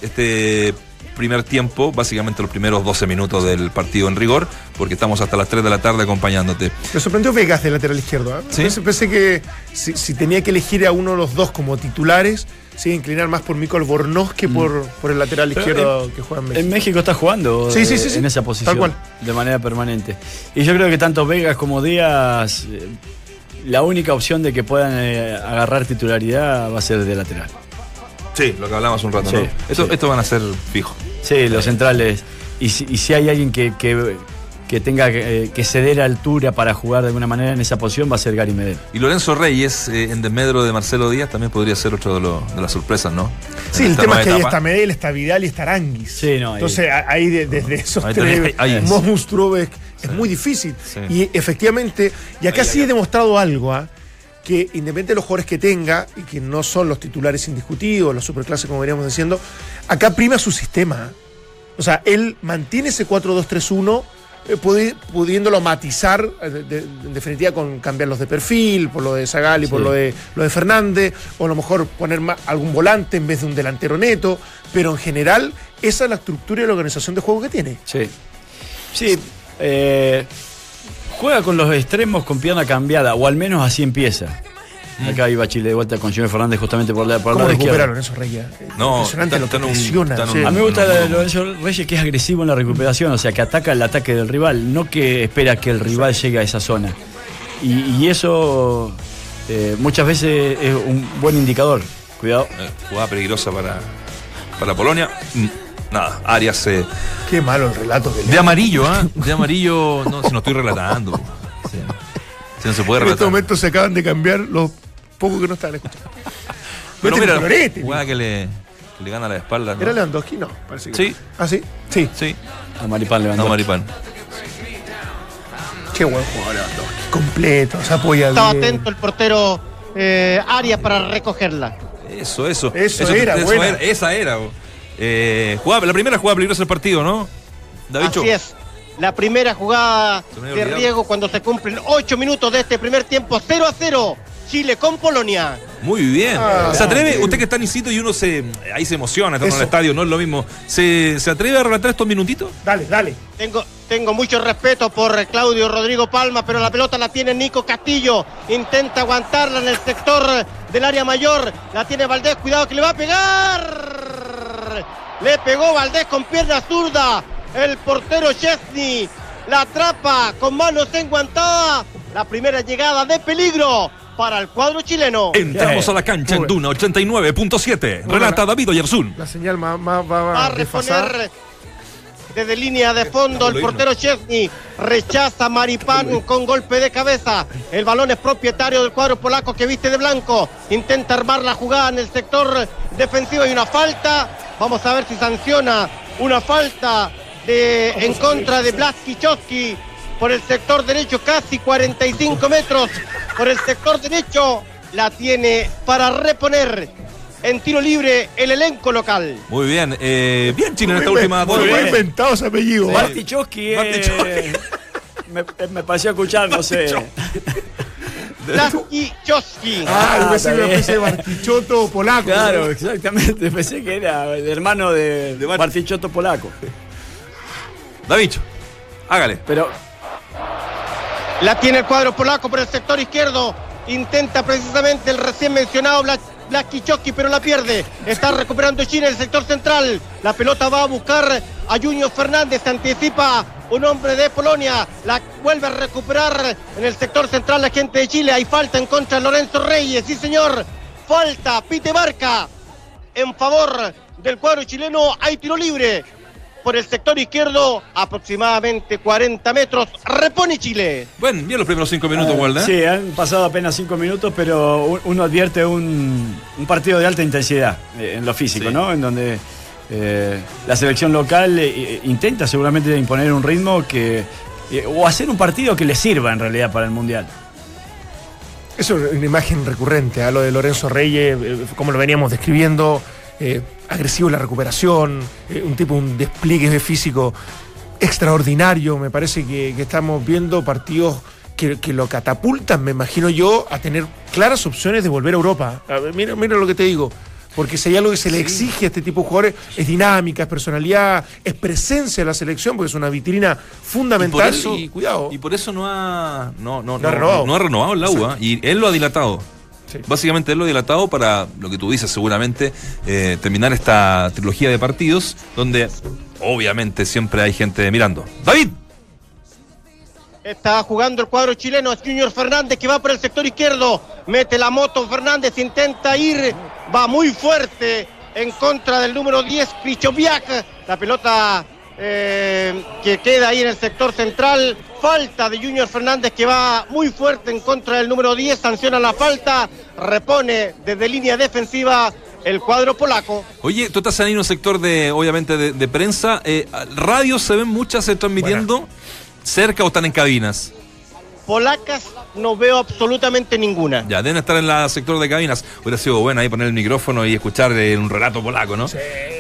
[SPEAKER 1] este primer tiempo, básicamente los primeros 12 minutos del partido en rigor, porque estamos hasta las 3 de la tarde acompañando.te.
[SPEAKER 2] Me sorprendió Vegas de lateral izquierdo. ¿eh?
[SPEAKER 1] ¿Sí?
[SPEAKER 2] Pensé, pensé que si, si tenía que elegir a uno de los dos como titulares, se iba a inclinar más por Mico Albornoz que por, por el lateral
[SPEAKER 3] Pero
[SPEAKER 2] izquierdo que juega en México.
[SPEAKER 3] En México está jugando
[SPEAKER 2] Sí, sí,
[SPEAKER 3] eh,
[SPEAKER 2] sí, sí.
[SPEAKER 3] en esa posición
[SPEAKER 2] Tal cual.
[SPEAKER 3] de manera permanente. Y yo creo que tanto Vegas como Díaz, eh, la única opción de que puedan eh, agarrar titularidad va a ser de lateral.
[SPEAKER 1] Sí, lo que hablamos un rato,
[SPEAKER 3] Sí,
[SPEAKER 1] ¿no? Esto,
[SPEAKER 3] sí.
[SPEAKER 1] esto van a ser fijos.
[SPEAKER 3] Sí, los centrales. Y si, y si hay alguien que, que, que tenga eh, que ceder altura para jugar de alguna manera en esa posición, va a ser Gary Medel.
[SPEAKER 1] Y Lorenzo Reyes, eh, en desmedro de Marcelo Díaz, también podría ser otro de, las sorpresas, ¿no?
[SPEAKER 2] Sí,
[SPEAKER 1] En
[SPEAKER 2] el tema es que ahí está Medel, está Vidal y está Aranguis.
[SPEAKER 3] Sí, no, ahí-
[SPEAKER 2] Entonces, ahí de- desde esos
[SPEAKER 1] Ahí
[SPEAKER 2] tres
[SPEAKER 1] ahí es.
[SPEAKER 2] monstruos es muy difícil. Y efectivamente, y acá sí he demostrado algo, ¿ah? que independientemente de los jugadores que tenga, y que no son los titulares indiscutidos, los superclases como veníamos diciendo, acá prima su sistema. O sea, él mantiene ese 4-2-3-1, eh, pudi- pudiéndolo matizar, eh, de- en definitiva, con cambiarlos de perfil, por lo de Zagali, por
[SPEAKER 3] Sí.
[SPEAKER 2] lo de, lo de Fernández, o a lo mejor poner algún volante en vez de un delantero neto, pero en general, esa es la estructura y la organización de juego que tiene.
[SPEAKER 3] Sí. Sí. Eh, juega con los extremos con pierna cambiada, o al menos así empieza. Acá iba Chile de vuelta con Jimmy Fernández justamente por la, por
[SPEAKER 2] ¿Cómo recuperaron esos Reyes?
[SPEAKER 1] No,
[SPEAKER 2] Impresionante
[SPEAKER 1] tan-
[SPEAKER 2] lo que
[SPEAKER 1] un-
[SPEAKER 2] sí.
[SPEAKER 1] un-
[SPEAKER 3] A mí me gusta
[SPEAKER 1] No, no, no.
[SPEAKER 3] Lorenzo Reyes que es agresivo en la recuperación, o sea, que ataca el ataque del rival, no que espera que el rival llegue a esa zona. Y, y eso eh, muchas veces es un buen indicador. Cuidado.
[SPEAKER 1] Eh, jugada peligrosa para, para Polonia. Nada, Arias eh,
[SPEAKER 2] Qué malo el relato que le
[SPEAKER 1] de amarillo, ¿ah? De amarillo, no, si no estoy relatando. Sí. Si no se puede
[SPEAKER 2] En este
[SPEAKER 1] relatar.
[SPEAKER 2] momento se acaban de cambiar los pocos que no estaban escuchando.
[SPEAKER 1] Pero mira,
[SPEAKER 2] colorete,
[SPEAKER 1] jugada que le, que le gana la espalda. ¿no?
[SPEAKER 2] ¿Era Lewandowski? No, parece que
[SPEAKER 1] Sí.
[SPEAKER 2] ¿Ah, sí? Sí.
[SPEAKER 1] Sí,
[SPEAKER 3] A Maripán
[SPEAKER 1] no,
[SPEAKER 3] levantó.
[SPEAKER 1] Maripán.
[SPEAKER 2] Qué buen jugador Lewandowski. Completo, se apoya
[SPEAKER 6] Estaba
[SPEAKER 2] bien.
[SPEAKER 6] atento el portero eh, Arias para recogerla.
[SPEAKER 1] Eso, eso.
[SPEAKER 2] Eso era, buena.
[SPEAKER 1] esa era. bo. Eh, jugada- la primera jugada peligrosa del partido, ¿no? Davicho.
[SPEAKER 6] Así es. La primera jugada de riego cuando se cumplen 8 minutos de este primer tiempo, 0 a 0. Chile con Polonia.
[SPEAKER 1] Muy bien.
[SPEAKER 2] Ah,
[SPEAKER 1] ¿Se atreve?
[SPEAKER 2] bien.
[SPEAKER 1] Usted que está en sitio y uno se. Ahí se emociona, está en el estadio, no es lo mismo. ¿Se, ¿Se atreve a relatar estos minutitos?
[SPEAKER 2] Dale, dale.
[SPEAKER 6] Tengo, tengo mucho respeto por Claudio Rodrigo Palma, pero la pelota la tiene Nico Castillo. Intenta aguantarla en el sector del área mayor. La tiene Valdés, cuidado que le va a pegar. Le pegó Valdés con pierna zurda. El portero Chesney la atrapa con manos enguantadas. La primera llegada de peligro para el cuadro chileno.
[SPEAKER 1] Entramos a la cancha en Duna 89.7.
[SPEAKER 2] Muy
[SPEAKER 1] Relata. David Oyersun.
[SPEAKER 2] La señal ma- va,
[SPEAKER 6] Va a reponer desde línea de fondo el portero Chesney. Rechaza Maripán con golpe de cabeza. El balón es propietario del cuadro polaco que viste de blanco. Intenta armar la jugada en el sector defensivo. Hay una falta. Vamos a ver si sanciona una falta de, en contra de Blaskichowski por el sector derecho, casi 45 metros. Por el sector derecho la tiene para reponer en tiro libre el elenco local.
[SPEAKER 1] Muy bien. eh, bien Chile en esta
[SPEAKER 2] Muy
[SPEAKER 1] última.
[SPEAKER 2] muy bien inventado ese apellido. ¿eh?
[SPEAKER 3] Bartichowski, eh, me, me pareció escuchar, no sé.
[SPEAKER 6] Blaskichowski.
[SPEAKER 2] Ah, yo pensé que especie de bartichoto polaco.
[SPEAKER 3] Claro, exactamente. Pensé que era el hermano de, de
[SPEAKER 1] Bart-
[SPEAKER 3] Bartichotto polaco.
[SPEAKER 1] Davicho, hágale.
[SPEAKER 3] Pero
[SPEAKER 6] La tiene el cuadro polaco por el sector izquierdo. Intenta precisamente el recién mencionado Bla- Blaskichowski, pero la pierde. Está recuperando Chile en el sector central. La pelota va a buscar a Junior Fernández. Anticipa un hombre de Polonia. La vuelve a recuperar en el sector central la gente de Chile. Hay falta en contra de Lorenzo Reyes. Sí, señor. Falta. Pite Barca. En favor del cuadro chileno hay tiro libre. Por el sector izquierdo, aproximadamente 40 metros, repone Chile.
[SPEAKER 1] Bueno, bien los primeros cinco minutos, Walda.
[SPEAKER 3] Sí, han pasado apenas cinco minutos, pero un- uno advierte un, un partido de alta intensidad eh, en lo físico,
[SPEAKER 1] Sí.
[SPEAKER 3] ¿no? En donde eh, la selección local eh, intenta seguramente imponer un ritmo que. eh, o hacer un partido que le sirva en realidad para el Mundial.
[SPEAKER 2] Eso es una imagen recurrente, a lo de Lorenzo Reyes, eh, como lo veníamos describiendo, eh, agresivo en la recuperación, eh, un tipo, un despliegue físico extraordinario. Me parece que, que estamos viendo partidos que, que lo catapultan, me imagino yo, a tener claras opciones de volver a Europa. A ver, mira, mira lo que te digo. Porque si hay algo que se le exige a este tipo de jugadores, es dinámica, es personalidad, es presencia en la selección, porque es una vitrina fundamental. Y, cuidado.
[SPEAKER 1] y por eso no ha, no, no,
[SPEAKER 2] No ha renovado.
[SPEAKER 1] no ha renovado el agua. Y él lo ha dilatado. Básicamente él lo dilatado para lo que tú dices, seguramente, eh, terminar esta trilogía de partidos donde obviamente siempre hay gente mirando. David.
[SPEAKER 6] Está jugando el cuadro chileno, es Junior Fernández que va por el sector izquierdo, mete la moto Fernández, intenta ir, va muy fuerte en contra del número 10, Krichoviak, la pelota eh, que queda ahí en el sector central, falta de Junior Fernández que va muy fuerte en contra del número 10, sanciona la falta, repone desde línea defensiva el cuadro polaco.
[SPEAKER 1] Oye, tú estás ahí en un sector de, obviamente, de, de prensa. Eh, radios se ven muchas eh, transmitiendo cerca o están en cabinas.
[SPEAKER 6] Polacas no veo absolutamente ninguna.
[SPEAKER 1] Ya, deben estar en el sector de cabinas. Hubiera sido bueno ahí poner el micrófono y escuchar eh, un relato polaco, ¿no?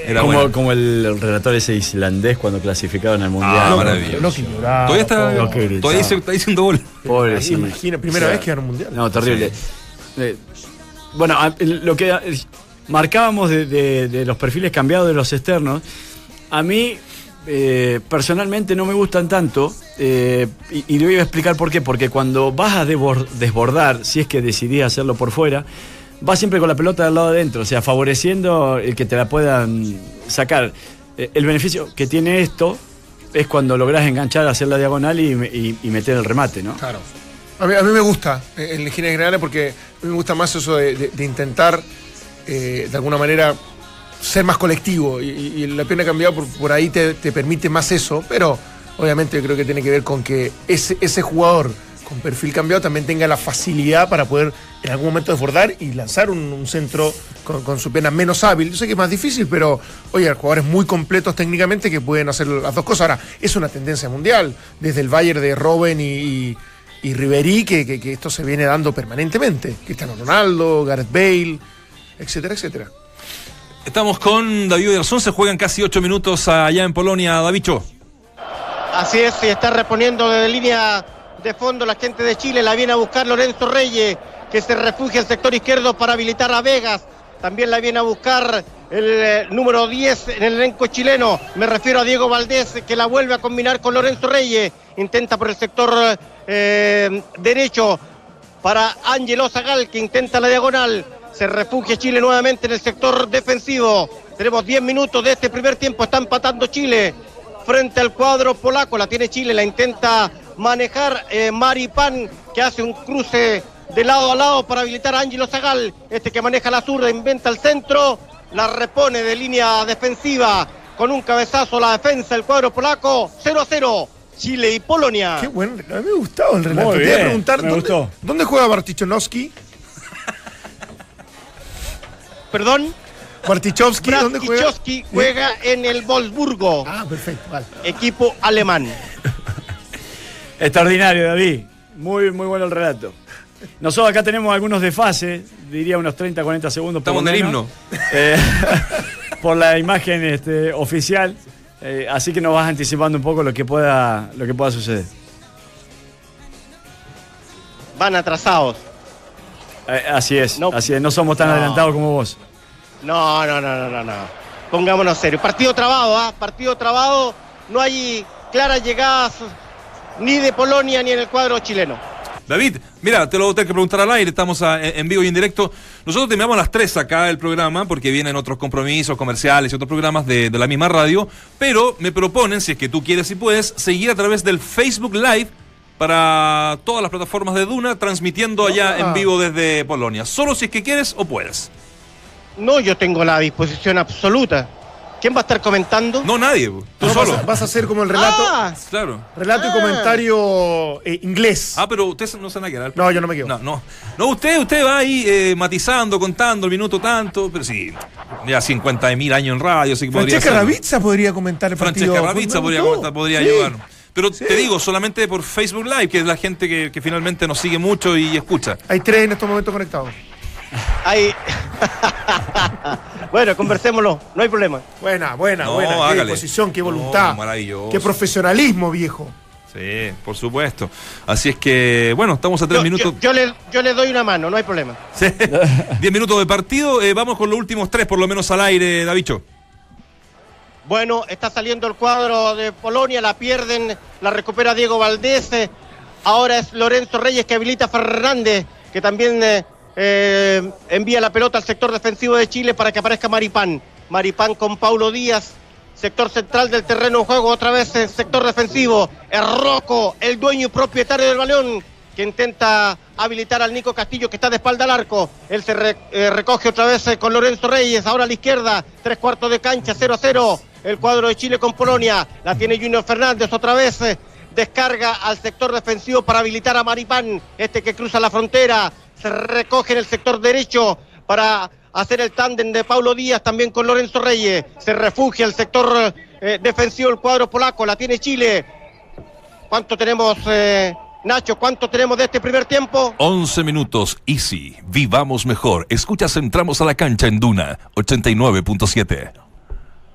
[SPEAKER 1] Era
[SPEAKER 3] como,
[SPEAKER 1] bueno.
[SPEAKER 3] como el relator ese islandés cuando clasificaron al Mundial.
[SPEAKER 1] Ah, maravilloso.
[SPEAKER 2] Lo que lloraba,
[SPEAKER 1] Todavía está,
[SPEAKER 3] Lo que gritaba.
[SPEAKER 1] todavía está diciendo gol.
[SPEAKER 3] Pobre, sí.
[SPEAKER 2] imagina, primera
[SPEAKER 3] O sea,
[SPEAKER 2] vez que gana un mundial.
[SPEAKER 3] No, terrible. Eh, bueno, lo que eh, marcábamos de, de- de los perfiles cambiados de los externos, a mí eh, personalmente no me gustan tanto, eh, y, le voy a explicar por qué. Porque cuando vas a desbordar, si es que decidís hacerlo por fuera, vas siempre con la pelota del lado adentro, o sea, favoreciendo el que te la puedan sacar. Eh, el beneficio que tiene esto es cuando lográs enganchar, hacer la diagonal y, meter el remate, ¿no?
[SPEAKER 2] Claro. A mí, a mí me gusta en legiones generales porque a mí me gusta más eso de, intentar, de alguna manera, ser más colectivo. Y, la pierna cambiada por, por ahí te, te permite más eso, pero obviamente creo que tiene que ver con que ese, jugador con perfil cambiado también tenga la facilidad para poder en algún momento desbordar y lanzar un, centro con, su pierna menos hábil. Yo sé que es más difícil, pero oye, jugadores muy completos técnicamente que pueden hacer las dos cosas. Ahora, es una tendencia mundial, desde el Bayern de Robben y, y, Ribery, que- que esto se viene dando permanentemente. Cristiano Ronaldo, Gareth Bale, etcétera, etcétera.
[SPEAKER 1] Estamos con David Oyarzún, se juegan casi ocho minutos allá en Polonia, Davicho.
[SPEAKER 6] Así es, y está reponiendo desde línea de fondo la gente de Chile. La viene a buscar Lorenzo Reyes, que se refugia en el sector izquierdo para habilitar a Vegas. También la viene a buscar el eh, número 10 en el elenco chileno. Me refiero a Diego Valdés, que la vuelve a combinar con Lorenzo Reyes. Intenta por el sector eh, derecho para Ángelo Zagal, que intenta la diagonal. Se refugia Chile nuevamente en el sector defensivo. Tenemos 10 minutos de este primer tiempo. Está empatando Chile frente al cuadro polaco. La tiene Chile, la intenta manejar eh, Maripan, que hace un cruce de lado a lado para habilitar a Ángelo Zagal. Este que maneja la zurda, inventa el centro, la repone de línea defensiva con un cabezazo la defensa del cuadro polaco. 0 a 0. Chile y Polonia.
[SPEAKER 2] Qué bueno, me ha gustado el relato.
[SPEAKER 3] Muy
[SPEAKER 2] Te iba a preguntar, ¿dónde. ¿dónde juega Bartichonowski?
[SPEAKER 6] Perdón.
[SPEAKER 2] Bartichowski, ¿dónde juega?
[SPEAKER 6] Bartichowski juega en el Wolfsburgo.
[SPEAKER 2] Ah, perfecto, vale.
[SPEAKER 6] Equipo alemán.
[SPEAKER 3] Extraordinario, David. Muy, muy bueno el relato. Nosotros acá tenemos algunos desfases, diría unos 30, 40 segundos. por
[SPEAKER 1] Estamos en el himno.
[SPEAKER 3] eh, por la imagen este, oficial. Eh, así que nos vas anticipando un poco lo que pueda, lo que pueda suceder.
[SPEAKER 6] Van atrasados.
[SPEAKER 3] Eh, así es,
[SPEAKER 6] No.
[SPEAKER 3] así es. No somos tan
[SPEAKER 6] No.
[SPEAKER 3] adelantados como vos.
[SPEAKER 6] No, no, no, no, no, no. Pongámonos serios. Partido trabado, ¿ah? Partido trabado. No hay claras llegadas ni de Polonia ni en el cuadro chileno.
[SPEAKER 1] David, mira, te lo voy a tener que preguntar al aire, estamos a- en en vivo y en directo. Nosotros terminamos a las 3 acá el programa porque vienen otros compromisos comerciales y otros programas de, de la misma radio, pero me proponen, si es que tú quieres y puedes, seguir a través del Facebook Live para todas las plataformas de Duna, transmitiendo allá
[SPEAKER 2] Ah.
[SPEAKER 1] en vivo desde Polonia. Solo si es que quieres o puedes.
[SPEAKER 6] No, yo tengo la disposición absoluta. ¿Quién va a estar comentando?
[SPEAKER 1] No, nadie. Tú
[SPEAKER 2] No,
[SPEAKER 1] solo.
[SPEAKER 2] Vas a, vas a hacer como el relato,
[SPEAKER 6] Ah,
[SPEAKER 1] Claro.
[SPEAKER 2] relato y
[SPEAKER 6] Ah.
[SPEAKER 2] comentario eh, inglés.
[SPEAKER 1] Ah, pero usted no se van a quedar.
[SPEAKER 2] No, yo no me quedo.
[SPEAKER 1] No, no. No, usted, usted va ahí eh, matizando, contando el minuto tanto, pero sí, ya 50 mil años en radio, así que podría
[SPEAKER 2] Francesca. Ravizza podría comentar el partido.
[SPEAKER 1] Francesca Ravizza podría, comentar, podría
[SPEAKER 2] Sí.
[SPEAKER 1] ayudar. Pero
[SPEAKER 2] Sí.
[SPEAKER 1] te digo, solamente por Facebook Live, que es la gente que, que finalmente nos sigue mucho y escucha.
[SPEAKER 2] Hay tres en estos momentos conectados.
[SPEAKER 6] Ahí. bueno, conversémoslo, no hay problema.
[SPEAKER 2] Buena, buena,
[SPEAKER 1] No,
[SPEAKER 2] buena. Qué
[SPEAKER 1] hágale.
[SPEAKER 2] disposición, qué
[SPEAKER 1] No,
[SPEAKER 2] voluntad.
[SPEAKER 1] maravilloso.
[SPEAKER 2] Qué profesionalismo, viejo.
[SPEAKER 1] Sí, por supuesto. Así es que, bueno, estamos a tres
[SPEAKER 6] Yo,
[SPEAKER 1] minutos.
[SPEAKER 6] yo- yo le, yo le doy una mano, no hay problema.
[SPEAKER 1] Sí. Diez minutos de partido. eh, vamos con los últimos tres, por lo menos al aire, Davicho.
[SPEAKER 6] Bueno, está saliendo el cuadro de Polonia, la pierden, la recupera Diego Valdés. Ahora es Lorenzo Reyes que habilita a Fernández, que también eh, eh, envía la pelota al sector defensivo de Chile para que aparezca Maripán. Maripán con Paulo Díaz, sector central del terreno de juego, otra vez en sector defensivo. Es Rocco, el dueño y propietario del balón, que intenta habilitar al Nico Castillo que está de espalda al arco. Él se eh, recoge otra vez con Lorenzo Reyes, ahora a la izquierda, tres cuartos de cancha, 0 a 0. El cuadro de Chile con Polonia, la tiene Junior Fernández otra vez. descarga al sector defensivo para habilitar a Maripán, este que cruza la frontera, se recoge en el sector derecho para hacer el tándem de Paulo Díaz también con Lorenzo Reyes, se refugia el sector eh, defensivo el cuadro polaco, la tiene Chile. ¿Cuánto tenemos, eh, Nacho? ¿Cuánto tenemos de este primer tiempo?
[SPEAKER 1] 11 minutos, Easy. Vivamos mejor. Escuchas, entramos a la cancha en Duna 89.7.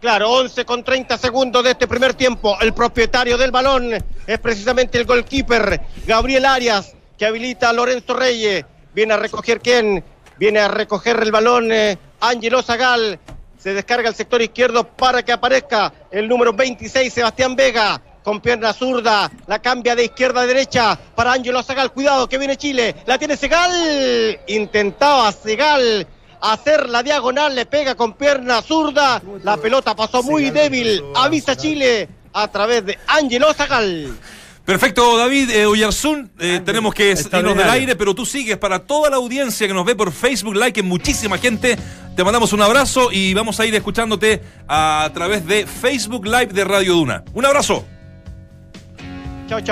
[SPEAKER 6] Claro, 11 con 30 segundos de este primer tiempo. El propietario del balón es precisamente el goalkeeper Gabriel Arias, que habilita a Lorenzo Reyes. Viene a recoger quién? Viene a recoger el balón eh, Ángelo Zagal. Se descarga el sector izquierdo para que aparezca el número 26, Sebastián Vega. Con pierna zurda, la cambia de izquierda a derecha para Ángelo Zagal. Cuidado que viene Chile. La tiene Segal. Intentaba Segal hacer la diagonal, le pega con pierna zurda, la pelota pasó muy débil, avisa Chile a través de Ángelo Zagal.
[SPEAKER 1] Perfecto, David eh, Oyarzún. eh, tenemos que irnos del aire, pero tú sigues para toda la audiencia que nos ve por Facebook Live, que es muchísima gente. Te mandamos un abrazo y vamos a ir escuchándote a través de Facebook Live de Radio Duna. Un abrazo.
[SPEAKER 6] Chao, chao.